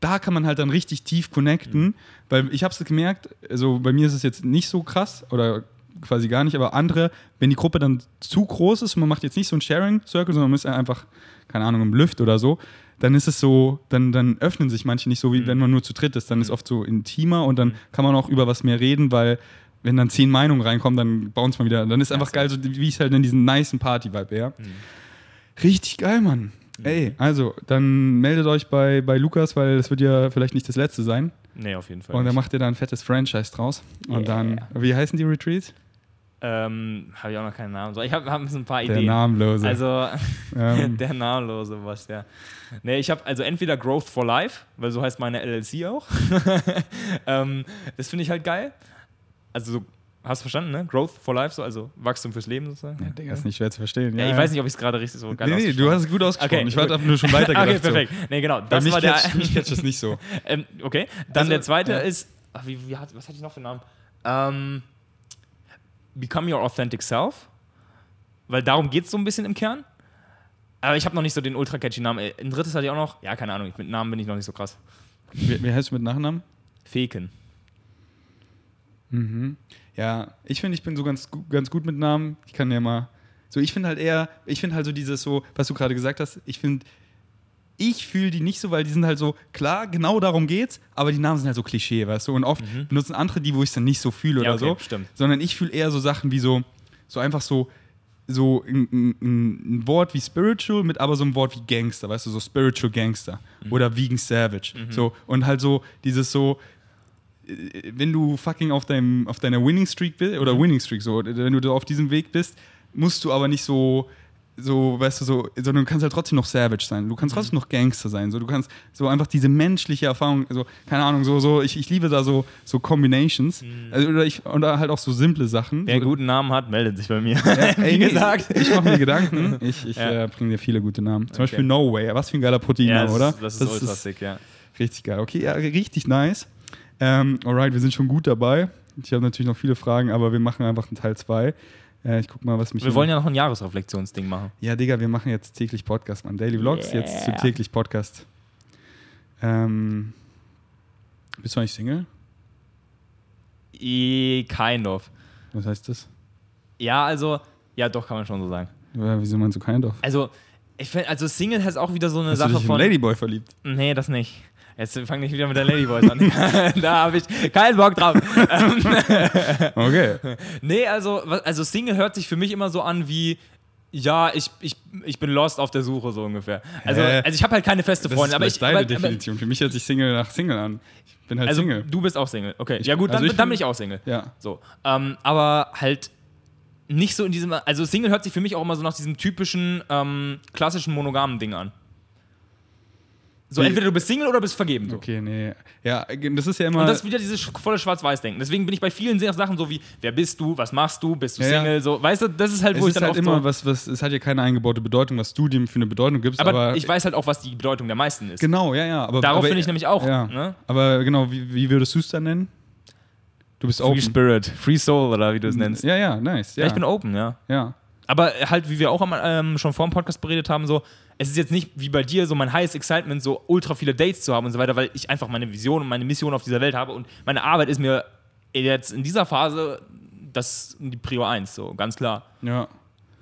da kann man halt dann richtig tief connecten, Mhm. weil ich habe es gemerkt, also bei mir ist es jetzt nicht so krass oder quasi gar nicht, aber andere, wenn die Gruppe dann zu groß ist und man macht jetzt nicht so ein Sharing-Circle, sondern man ist einfach, keine Ahnung, im Lüft oder so, dann ist es so, dann, dann öffnen sich manche nicht so, wie wenn man nur zu dritt ist. Dann ist oft so intimer und dann kann man auch über was mehr reden, weil wenn dann zehn Meinungen reinkommen, dann bauen es mal wieder. Dann ist einfach geil, so wie ich halt in diesen nicen Party-Vibe wäre. Richtig geil, Mann. Ey, also, dann meldet euch bei, bei Lukas, weil es wird ja vielleicht nicht das letzte sein. Nee, auf jeden Fall. Und dann macht ihr da ein fettes Franchise draus. Und Yeah. dann, wie heißen die Retreats? Ähm, habe ich auch noch keinen Namen. So, ich habe hab so ein paar Der Ideen. Namenlose. Also, Ähm. der namenlose was, ja. Nee, ich habe also entweder Growth for Life, weil so heißt meine LLC auch. ähm, das finde ich halt geil. Also, so, hast du verstanden, ne? Growth for Life, so, also Wachstum fürs Leben sozusagen. ja, Digga, ist nicht schwer zu verstehen. Ja, ich weiß nicht, ob ich es gerade richtig so geil Nee, nee, du hast es gut ausgesprochen. Okay, ich war gut. einfach nur schon weiter gedacht. Okay, perfekt. Nee, genau. So. Bei Das mich war der. catcht, mich catcht es nicht so. ähm, okay, dann Also, der zweite ja. ist. Ach, wie, wie was hatte ich noch für einen Namen? Ähm, Become Your Authentic Self. Weil darum geht es so ein bisschen im Kern. Aber ich habe noch nicht so den ultra catchy Namen. Äh, Ein drittes hatte ich auch noch. Ja, keine Ahnung. Mit Namen bin ich noch nicht so krass. Wie, wie heißt du mit Nachnamen? Feken. Ja, ich finde, ich bin so ganz, ganz gut mit Namen. Ich kann ja mal. So, ich finde halt eher, ich finde halt so dieses so, was du gerade gesagt hast, ich finde, ich fühle die nicht so, weil die sind halt so, klar, genau darum geht's, aber die Namen sind halt so Klischee, weißt du? Und oft benutzen andere die, wo ich es dann nicht so fühle Mhm. Ja, oder okay, so. stimmt. Sondern ich fühle eher so Sachen wie so, so einfach so, so ein, ein, ein Wort wie Spiritual mit aber so einem Wort wie Gangster, weißt du, so Spiritual Gangster Mhm. oder Vegan Savage. So, und halt so dieses so, äh, wenn du fucking auf, deinem, auf deiner Winning Streak bist, Mhm. oder Winning Streak, so, wenn du da auf diesem Weg bist, musst du aber nicht so, so, weißt du, so, sondern du kannst halt trotzdem noch Savage sein. Du Mhm. kannst trotzdem noch Gangster sein. So, du kannst so einfach diese menschliche Erfahrung, so, keine Ahnung, so, so, ich, ich liebe da so, so Combinations. Also, oder, ich, oder halt auch so simple Sachen. Mhm. Wer so, einen guten Namen hat, meldet sich bei mir. ja, ey, Wie gesagt. Ich mache mir Gedanken. Ich, ich Ja. äh, bringe dir viele gute Namen. Zum Okay. Beispiel No Way. Was für ein geiler Proteiner, Ja, das, oder? Ist, das ist ultra sick, ja. Richtig geil. Okay, ja, richtig nice. Ähm, alright, wir sind schon gut dabei. Ich habe natürlich noch viele Fragen, aber wir machen einfach einen Teil 2. Äh, ich guck mal, was mich. Wir wollen ja noch ein Jahresreflexionsding machen. Ja, Digga, wir machen jetzt täglich Podcast, Mann. Daily Vlogs, jetzt zu Yeah. täglich Podcast. Ähm, bist du eigentlich Single? Eh, Kind of. Was heißt das? Ja, also, ja, doch, kann man schon so sagen. Ja, Wieso meinst du kind of? Also, ich finde, also Single ist auch wieder so eine Hast du Sache dich in von. Ladyboy verliebt? Nee, das nicht. Jetzt fang nicht wieder mit der Ladyboys an. da habe ich keinen Bock drauf. Okay. nee, also, also Single hört sich für mich immer so an wie, ja, ich, ich, ich bin lost auf der Suche, so ungefähr. Also, Hä? also ich habe halt keine feste Das Freundin, ist aber ich. deine aber, Definition. Für mich hört sich Single nach Single an. Ich bin halt also, Single. du bist auch Single. Okay, Ich- ja gut, dann, also ich dann bin- bin ich auch Single. Ja. So. Ähm, aber halt nicht so in diesem. Also Single hört sich für mich auch immer so nach diesem typischen ähm, klassischen monogamen Ding an. So, Wie- entweder du bist Single oder bist vergeben. So. Okay, nee. Ja, das ist ja immer. Und das ist wieder dieses volle Schwarz-Weiß-Denken. Deswegen bin ich bei vielen Sachen so wie, wer bist du, was machst du, bist du Ja. Single, so, weißt du, das ist halt, es wo ich ist dann halt oft immer so, was, was, es hat ja keine eingebaute Bedeutung, was du dem für eine Bedeutung gibst, aber, aber, ich weiß halt auch, was die Bedeutung der meisten ist. Genau, ja, ja. Aber, Darauf finde ich nämlich auch, Ja. ne? Aber genau, wie, wie würdest du es dann nennen? Du bist Free open. Spirit, Free Soul oder wie du es nennst. Ja, ja, nice. Ja, Ja, ich bin open, ja. ja. Aber halt, wie wir auch ähm, schon vor dem Podcast beredet haben, so, es ist jetzt nicht wie bei dir so mein highest Excitement, so ultra viele Dates zu haben und so weiter, weil ich einfach meine Vision und meine Mission auf dieser Welt habe und meine Arbeit ist mir jetzt in dieser Phase das die Prio 1, so, ganz klar. ja.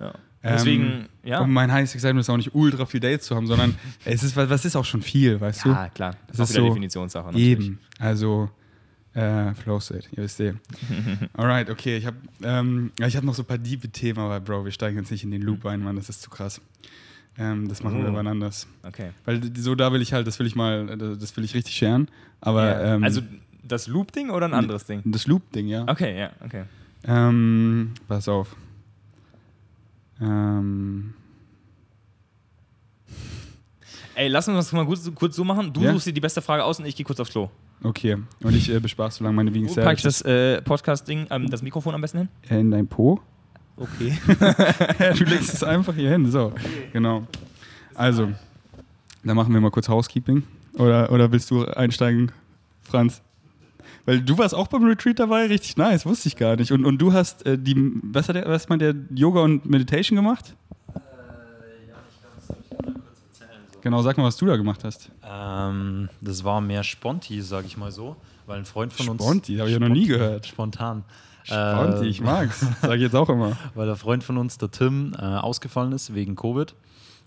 Ja. Ähm, Deswegen, ja. Und mein heißes Excitement ist auch nicht ultra viel Dates zu haben, sondern es ist, was ist auch schon viel, weißt Ja, klar. Das auch ist wieder so Definitionssache. du? natürlich. Eben. Also, äh, Flow State, ihr wisst eh. Alright, okay. Ich habe ähm, ich hab noch so ein paar diebe Themen, aber Bro, wir steigen jetzt nicht in den Loop ein, Mann, das ist zu krass. Ähm, das machen wir Oh. wann anders. Okay. Weil so da will ich halt, das will ich mal, das will ich richtig scheren. Aber Ja. ähm, also das Loop-Ding oder ein anderes Ding? das Loop-Ding, ja. Okay, ja, okay. Ähm, pass auf. Ähm, Ey, lass uns das mal kurz, kurz so machen. Du Ja? suchst dir die beste Frage aus und ich gehe kurz aufs Klo. okay. Und ich äh, besprach so lange meine Vegan Wo pack ich das äh, Podcast-Ding, ähm, das Mikrofon am besten hin? Äh, in dein Po. Okay. du legst es einfach hier hin. So, genau. Also, dann machen wir mal kurz Housekeeping. Oder, oder willst du einsteigen, Franz? Weil du warst auch beim Retreat dabei, richtig nice, wusste ich gar nicht. Und, und du hast äh, die, was hat der, was meint der, Yoga und Meditation gemacht? Äh, ja, ich glaube, das ich mal kurz erzählen. So. Genau, sag mal, was du da gemacht hast. Ähm, das war mehr Sponti, sag ich mal so, weil ein Freund von uns. Sponti, habe ich ja noch nie gehört. Spontan. Sponti, äh, ich mag's, sag ich jetzt auch immer. Weil der Freund von uns, der Tim, äh, ausgefallen ist wegen Covid.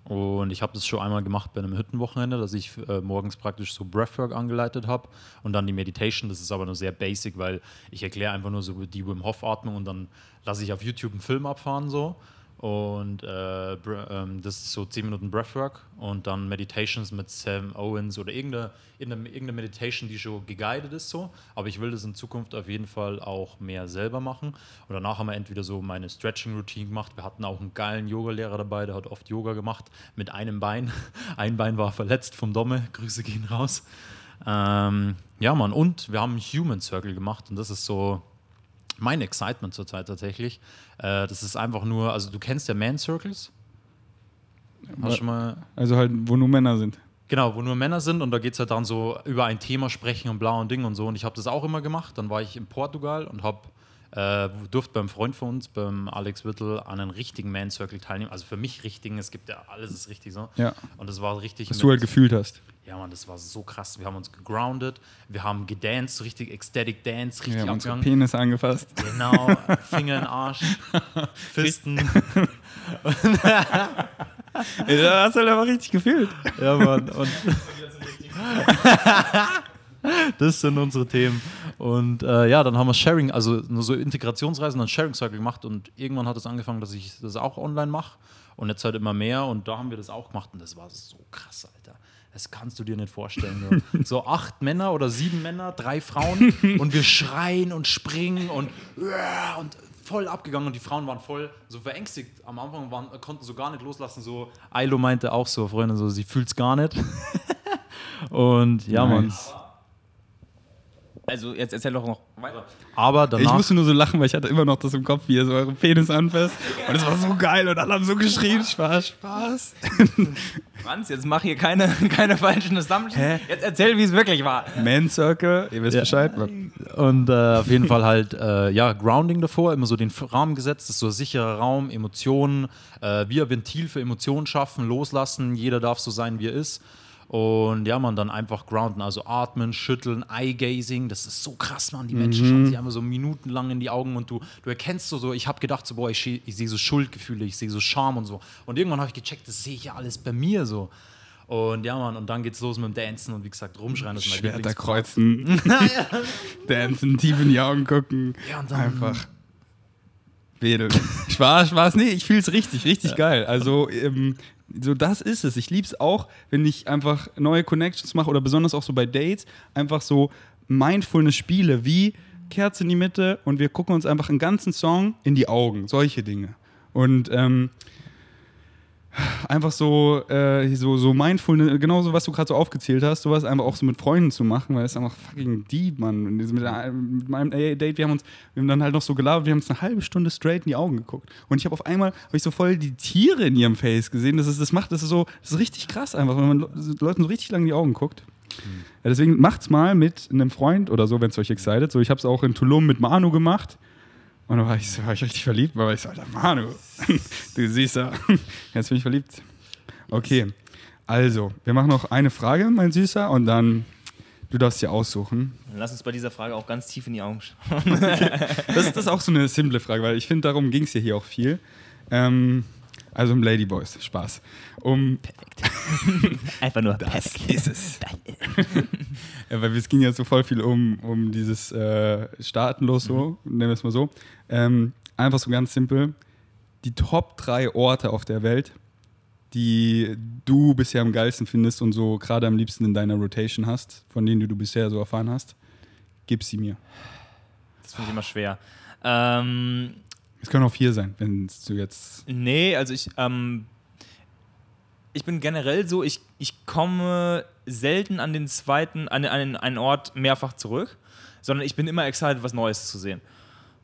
Und ich habe das schon einmal gemacht bei einem Hüttenwochenende, dass ich äh, morgens praktisch so Breathwork angeleitet habe und dann die Meditation. Das ist aber nur sehr basic, weil ich erkläre einfach nur so die Wim Hof Atmung und dann lasse ich auf YouTube einen Film abfahren so und äh, ähm, das ist so 10 Minuten Breathwork und dann Meditations mit Sam Owens oder irgendeine, irgendeine, Meditation, die schon geguided ist so. Aber ich will das in Zukunft auf jeden Fall auch mehr selber machen. Und danach haben wir entweder so meine Stretching-Routine gemacht. Wir hatten auch einen geilen Yoga-Lehrer dabei, der hat oft Yoga gemacht mit einem Bein. Ein Bein war verletzt vom Domme. Grüße gehen raus. Ähm, ja, Mann. Und wir haben einen Human Circle gemacht und das ist so mein Excitement zurzeit tatsächlich. Äh, das ist einfach nur, also du kennst ja Man Circles. Hast schon mal also halt, wo nur Männer sind. Genau, wo nur Männer sind und da geht es halt dann so über ein Thema sprechen und blau und Ding und so. Und ich habe das auch immer gemacht. Dann war ich in Portugal und habe äh, durfte beim Freund von uns, beim Alex Wittel, an einem richtigen Man Circle teilnehmen. Also für mich richtigen, es gibt ja alles ist richtig so. Ja. Und das war richtig. Was du halt gefühlt hast. Ja, man, das war so krass. Wir haben uns gegroundet, wir haben gedanced, richtig Ecstatic Dance, richtig wir haben abgegangen. Penis angefasst. Genau, Finger in den Arsch, Fisten. ja, hast du halt einfach richtig gefühlt. Ja, Mann. Und das sind unsere Themen. Und äh, ja, dann haben wir Sharing, also nur so Integrationsreisen, dann Sharing Circle gemacht und irgendwann hat es angefangen, dass ich das auch online mache und jetzt halt immer mehr und da haben wir das auch gemacht und das war so krass, Alter. Das kannst du dir nicht vorstellen. So, so acht Männer oder sieben Männer, drei Frauen und wir schreien und springen und, und voll abgegangen und die Frauen waren voll so verängstigt. Am Anfang waren, konnten so gar nicht loslassen. So, Ailo meinte auch so, Freunde, so, sie fühlt es gar nicht. und ja, nice. man. Also jetzt erzähl doch noch weiter. Aber danach ich musste nur so lachen, weil ich hatte immer noch das im Kopf, wie ihr so eure Penis anfasst. Und es war so geil und alle haben so geschrien, Spaß, Spaß. Franz, jetzt mach hier keine, keine falschen Assumptions. Hä? Jetzt erzähl, wie es wirklich war. Man Circle, ihr wisst ja. Bescheid. Und äh, auf jeden Fall halt, äh, ja, Grounding davor, immer so den Rahmen gesetzt, das ist so ein sicherer Raum, Emotionen, äh, wir Ventil für Emotionen schaffen, loslassen, jeder darf so sein, wie er ist. Und ja, man, dann einfach grounden, also atmen, schütteln, Eye-Gazing, das ist so krass, man. Die Menschen mhm. schauen sich einfach so minutenlang in die Augen und du, du erkennst so, so ich habe gedacht, so, boah, ich, ich sehe so Schuldgefühle, ich sehe so Scham und so. Und irgendwann habe ich gecheckt, das sehe ich ja alles bei mir so. Und ja, Mann, und dann geht's los mit dem Dancen und wie gesagt, rumschreien, das ist mein Schwerter kreuzen, Dancen, tief in die Augen gucken, ja, und dann, einfach wedeln. Spaß, Spaß, nee, ich fühle es richtig, richtig ja. geil. Also, ähm, so das ist es. Ich liebe es auch, wenn ich einfach neue Connections mache oder besonders auch so bei Dates, einfach so mindfulness Spiele wie Kerze in die Mitte und wir gucken uns einfach einen ganzen Song in die Augen. Solche Dinge. Und ähm, einfach so, äh, so, so mindful, genauso was du gerade so aufgezählt hast, sowas einfach auch so mit Freunden zu machen, weil es einfach fucking deep, Mann. Mit, mit meinem Date, wir haben uns, wir haben dann halt noch so gelabert, wir haben uns eine halbe Stunde straight in die Augen geguckt. Und ich habe auf einmal, habe ich so voll die Tiere in ihrem Face gesehen. Das ist, das macht, das ist so, das ist richtig krass einfach, wenn man Leuten so richtig lang in die Augen guckt. Mhm. Ja, deswegen macht's mal mit einem Freund oder so, wenn es euch excited. So, ich habe es auch in Tulum mit Manu gemacht. Und dann war ich, war ich richtig verliebt, weil ich so, Alter, Manu, du siehst ja, jetzt bin ich verliebt. Okay, also, wir machen noch eine Frage, mein Süßer, und dann, du darfst dir aussuchen. Lass uns bei dieser Frage auch ganz tief in die Augen schauen. das, das, ist auch so eine simple Frage, weil ich finde, darum ging es ja hier auch viel. Ähm, also um Ladyboys, Spaß. Um perfekt. Einfach nur das perfekt. ist es. ja, weil es ging ja so voll viel um, um dieses äh, Staatenlos so, mhm. nennen wir es mal so. Ähm, einfach so ganz simpel. Die Top drei Orte auf der Welt, die du bisher am geilsten findest und so gerade am liebsten in deiner Rotation hast, von denen du bisher so erfahren hast, gib sie mir. Das finde ich immer schwer. Ähm, es können auch vier sein, wenn du jetzt. Nee, also ich, ähm, ich bin generell so, ich, ich komme selten an den zweiten, an, an einen Ort mehrfach zurück, sondern ich bin immer excited, was Neues zu sehen.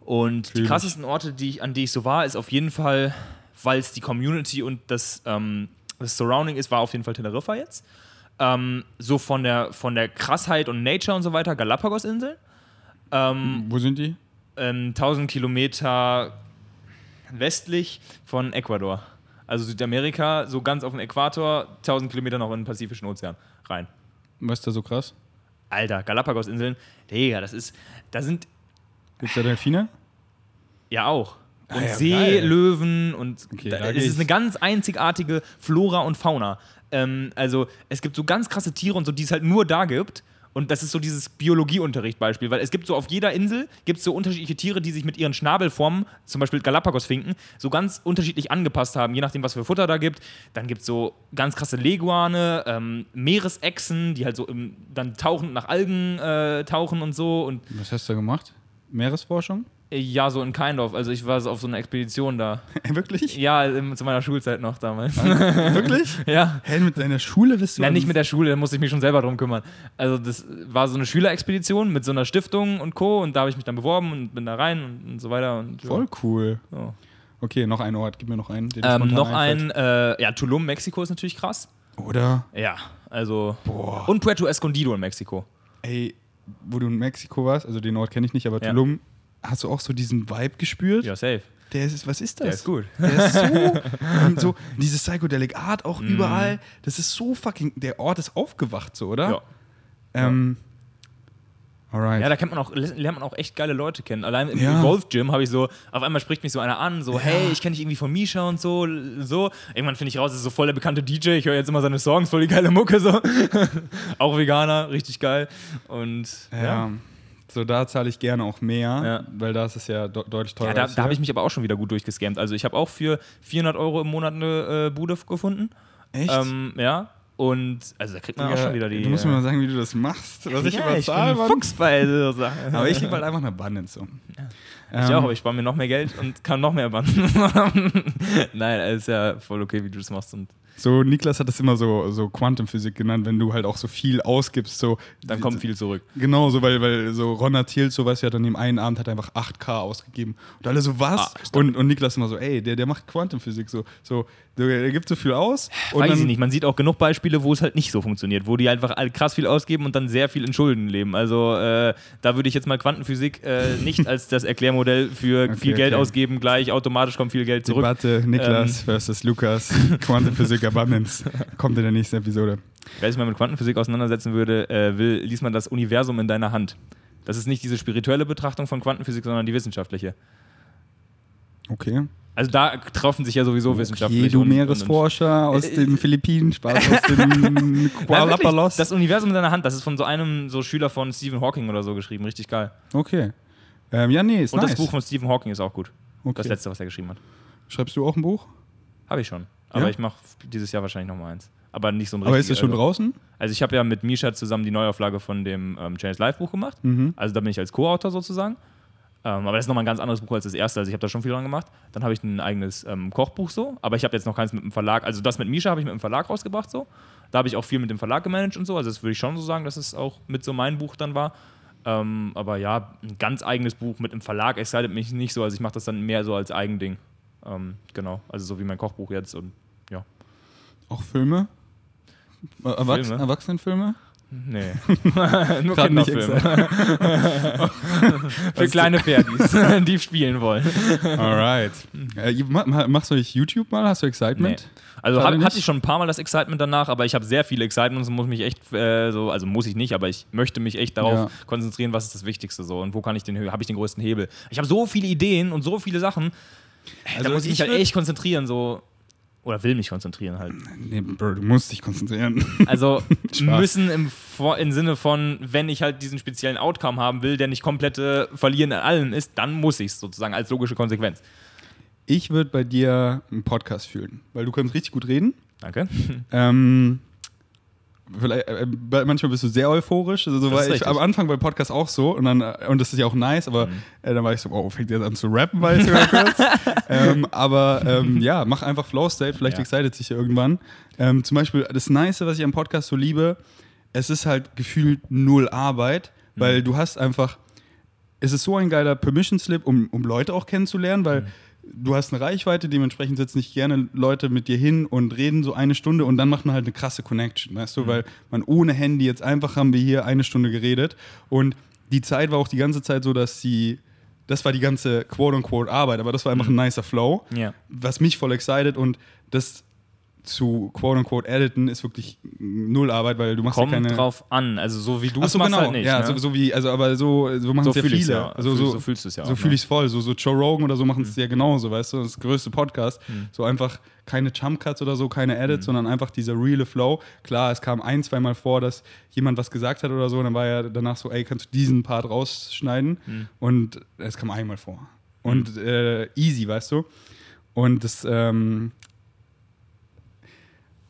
Und Fühl die krassesten Orte, die ich, an die ich so war, ist auf jeden Fall, weil es die Community und das, ähm, das Surrounding ist, war auf jeden Fall Teneriffa jetzt. Ähm, so von der, von der Krassheit und Nature und so weiter, Galapagos-Inseln. Ähm, Wo sind die? ähm, 1000 Kilometer westlich von Ecuador. Also Südamerika, so ganz auf dem Äquator, 1000 Kilometer noch in den Pazifischen Ozean rein. Was ist da so krass? Alter, Galapagos-Inseln, Digga, das ist, da sind Gibt's da Delfine? ja auch. Und Ah ja, Seelöwen und Okay, da, es ist eine ganz einzigartige Flora und Fauna. Ähm, also es gibt so ganz krasse Tiere und so, die es halt nur da gibt. Und das ist so dieses Biologieunterricht-Beispiel, weil es gibt so auf jeder Insel gibt so unterschiedliche Tiere, die sich mit ihren Schnabelformen, zum Beispiel Galapagos-Finken, so ganz unterschiedlich angepasst haben, je nachdem, was für Futter da gibt. Dann gibt es so ganz krasse Leguane, ähm, Meeresechsen, die halt so im, dann tauchen nach Algen äh, tauchen und so. Und Was hast du da gemacht? Meeresforschung? Ja, so in Kindorf. Also ich war so auf so einer Expedition da. Wirklich? Ja, im, zu meiner Schulzeit noch damals. Wirklich? ja. Hä, mit deiner Schule bist du. Nein, nicht mit der Schule, da musste ich mich schon selber drum kümmern. Also das war so eine Schülerexpedition mit so einer Stiftung und Co. Und da habe ich mich dann beworben und bin da rein und, und so weiter. Und, ja. Voll cool. Ja. Okay, noch ein Ort. Gib mir noch einen. Ähm, noch einfällt. ein, äh, ja, Tulum, Mexiko ist natürlich krass. Oder? Ja, also. Boah. Und Puerto Escondido in Mexiko. Ey, wo du in Mexiko warst, also den Ort kenne ich nicht, aber Ja. Tulum, hast du auch so diesen Vibe gespürt? Ja, safe. Der ist, was ist das? Der ist gut. Der ist so, und so diese Psychedelic Art auch Mhm. überall. Das ist so fucking, der Ort ist aufgewacht so, oder? Ja. Ähm, alright. Ja, da kennt man auch, lernt man auch echt geile Leute kennen. Allein im Ja. Golf Gym habe ich so, auf einmal spricht mich so einer an, so, hey, ich kenne dich irgendwie von Misha und so, so. Irgendwann finde ich raus, das ist so voll der bekannte DJ, ich höre jetzt immer seine Songs, voll die geile Mucke, so. auch Veganer, richtig geil. Und ja. ja. So, da zahle ich gerne auch mehr, Ja. weil da ist es ja de deutlich teurer. Ja, da, da habe ich mich aber auch schon wieder gut durchgescammt. Also ich habe auch für 400 Euro im Monat eine äh, Bude gefunden. Echt? Ähm, ja. Und also da kriegt man auch Digga, schon wieder die. du musst mir äh, mal sagen, wie du das machst. Was ich ja, immer ich bin zahle. Fuchs bei so Sachen. Aber ich liebe halt einfach eine Abundance. So. Ich Ähm, auch, aber ich spare mir noch mehr Geld und kann noch mehr bannen. Nein, es ist ja voll okay, wie du das machst. Und So, Niklas hat das immer so, so Quantenphysik genannt, wenn du halt auch so viel ausgibst, so. dann kommt viel zurück. Genau, so, weil, weil so Ron Thiel, so du, hat dann im einen Abend hat er einfach 8K ausgegeben. Und alle so, was? Ah, und, und Niklas immer so, ey, der, der macht Quantenphysik, so, so, der, gibt so viel aus. Weiß dann, ich nicht. Man sieht auch genug Beispiele, wo es halt nicht so funktioniert, wo die einfach all- krass viel ausgeben und dann sehr viel in Schulden leben. Also äh, da würde ich jetzt mal Quantenphysik äh, nicht als das Erklärmodell für Okay, viel Geld okay. ausgeben, gleich automatisch kommt viel Geld zurück. Debatte Niklas Ähm. versus Lukas, Quantenphysik Abundance, kommt in der nächsten Episode. Wer sich mal mit Quantenphysik auseinandersetzen würde, äh, will, liest man das Universum in deiner Hand. Das ist nicht diese spirituelle Betrachtung von Quantenphysik, sondern die wissenschaftliche. Okay. Also da treffen sich ja sowieso. Okay, du und- Meeresforscher aus Äh, den Philippinen, Spaß aus den Ja, Kuala Palos. das Universum in deiner Hand, das ist von so einem so Schüler von Stephen Hawking oder so geschrieben. Richtig geil. Okay. Ähm, ja, nee, ist Und nice. das Buch von Stephen Hawking ist auch gut. okay. Das letzte, was er geschrieben hat. Schreibst du auch ein Buch? Habe ich schon. Aber Ja? ich mache dieses Jahr wahrscheinlich noch mal eins. Aber nicht so ein Aber ist es schon also, draußen? Also ich habe ja mit Misha zusammen die Neuauflage von dem ähm, James Live Buch gemacht. Mhm. Also da bin ich als Co-Autor sozusagen. Ähm, aber das ist nochmal ein ganz anderes Buch als das erste. Also ich habe da schon viel dran gemacht. Dann habe ich ein eigenes ähm, Kochbuch so. Aber ich habe jetzt noch keins mit dem Verlag. Also das mit Misha habe ich mit dem Verlag rausgebracht so. Da habe ich auch viel mit dem Verlag gemanagt und so. Also das würde ich schon so sagen, dass es auch mit so mein Buch dann war. Ähm, aber ja, ein ganz eigenes Buch mit einem Verlag excited mich nicht so. Also ich mache das dann mehr so als Eigending. Ähm, genau. Also so wie mein Kochbuch jetzt und ja. Auch Filme? Äh, Erwachs Filme? Erwachsenenfilme? Nee. Nur Kinderfilme. Für kleine Pferdis, die spielen wollen. Alright. äh, ma- ma- machst du nicht YouTube mal? Hast du Excitement? Also Gerade hab, hatte ich schon ein paar Mal das Excitement danach, aber ich habe sehr viel Excitement und muss mich echt äh, so, also muss ich nicht, aber ich möchte mich echt darauf Ja. konzentrieren, was ist das Wichtigste so und wo kann ich den, habe ich den größten Hebel. Ich habe so viele Ideen und so viele Sachen, da Also muss ich mich ich halt echt konzentrieren so oder will mich konzentrieren halt. Nee, Bro, du musst dich konzentrieren. Also müssen im, Vor- im Sinne von, wenn ich halt diesen speziellen Outcome haben will, der nicht komplette Verlieren an allem ist, dann muss ich es sozusagen als logische Konsequenz. Ich würde bei dir einen Podcast fühlen, weil du kannst richtig gut reden. Danke. Ähm, vielleicht, äh, manchmal bist du sehr euphorisch. Also so war ich am Anfang bei Podcast auch so und dann äh, und das ist ja auch nice, aber Mhm. äh, dann war ich so, oh, fängt jetzt an zu rappen, war ich sogar kurz. ähm, aber ähm, ja, mach einfach Flow State, vielleicht Ja. excited sich ja irgendwann. Ähm, zum Beispiel das Nice, was ich am Podcast so liebe, es ist halt gefühlt null Arbeit, weil Mhm. du hast einfach es ist so ein geiler Permission-Slip, um, um Leute auch kennenzulernen, weil du hast eine Reichweite, dementsprechend setzen sich gerne Leute mit dir hin und reden so eine Stunde und dann macht man halt eine krasse Connection, weißt du, weil man ohne Handy jetzt einfach haben wir hier eine Stunde geredet und die Zeit war auch die ganze Zeit so, dass sie, das war die ganze quote-unquote Arbeit, aber das war einfach ein nicer Flow, Ja. was mich voll excited und das zu quote-unquote editen ist wirklich null Arbeit, weil du machst Kommt ja keine... drauf an. Also so wie du es so, machst genau. halt nicht. ja, ne? so, so wie, also aber so, so machen So es ja fühl ich's viele. ja. Also so, so fühlst du's ja So auch, fühle ne? ich es voll. So, so Joe Rogan oder so machen es ja genauso, weißt du? Das größte Podcast. So einfach keine Jump Cuts oder so, keine Edits, sondern einfach dieser reale Flow. Klar, es kam ein, zweimal vor, dass jemand was gesagt hat oder so, und dann war ja danach so, ey, kannst du diesen Part rausschneiden? Und es kam einmal vor. Und äh, easy, weißt du? Und das, ähm,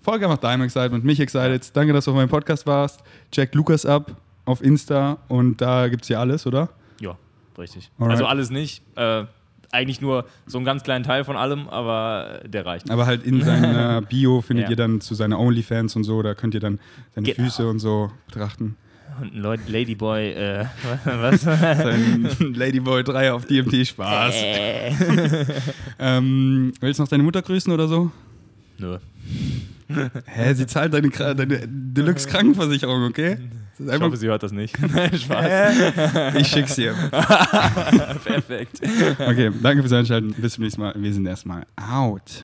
Folge einfach deinem Excitement, mich excited. Danke, dass du auf meinem Podcast warst. Check Lukas ab auf Insta und da gibt es ja alles, oder? Ja, richtig. Alright. Also alles nicht. Äh, eigentlich nur so einen ganz kleinen Teil von allem, aber der reicht. Aber halt in seiner Bio findet Ja. ihr dann zu seiner OnlyFans und so, da könnt ihr dann seine Genau. Füße und so betrachten. Und ein Ladyboy, äh, was? Sein Ladyboy 3 auf DMT Spaß. äh. Ähm, willst du noch deine Mutter grüßen oder so? Nö. Hä, sie zahlt deine, deine Deluxe Krankenversicherung, okay? Ich hoffe, sie hört das nicht. Spaß. ich schick's dir. Perfekt. Okay, danke fürs Einschalten. Bis zum nächsten Mal. Wir sind erstmal out.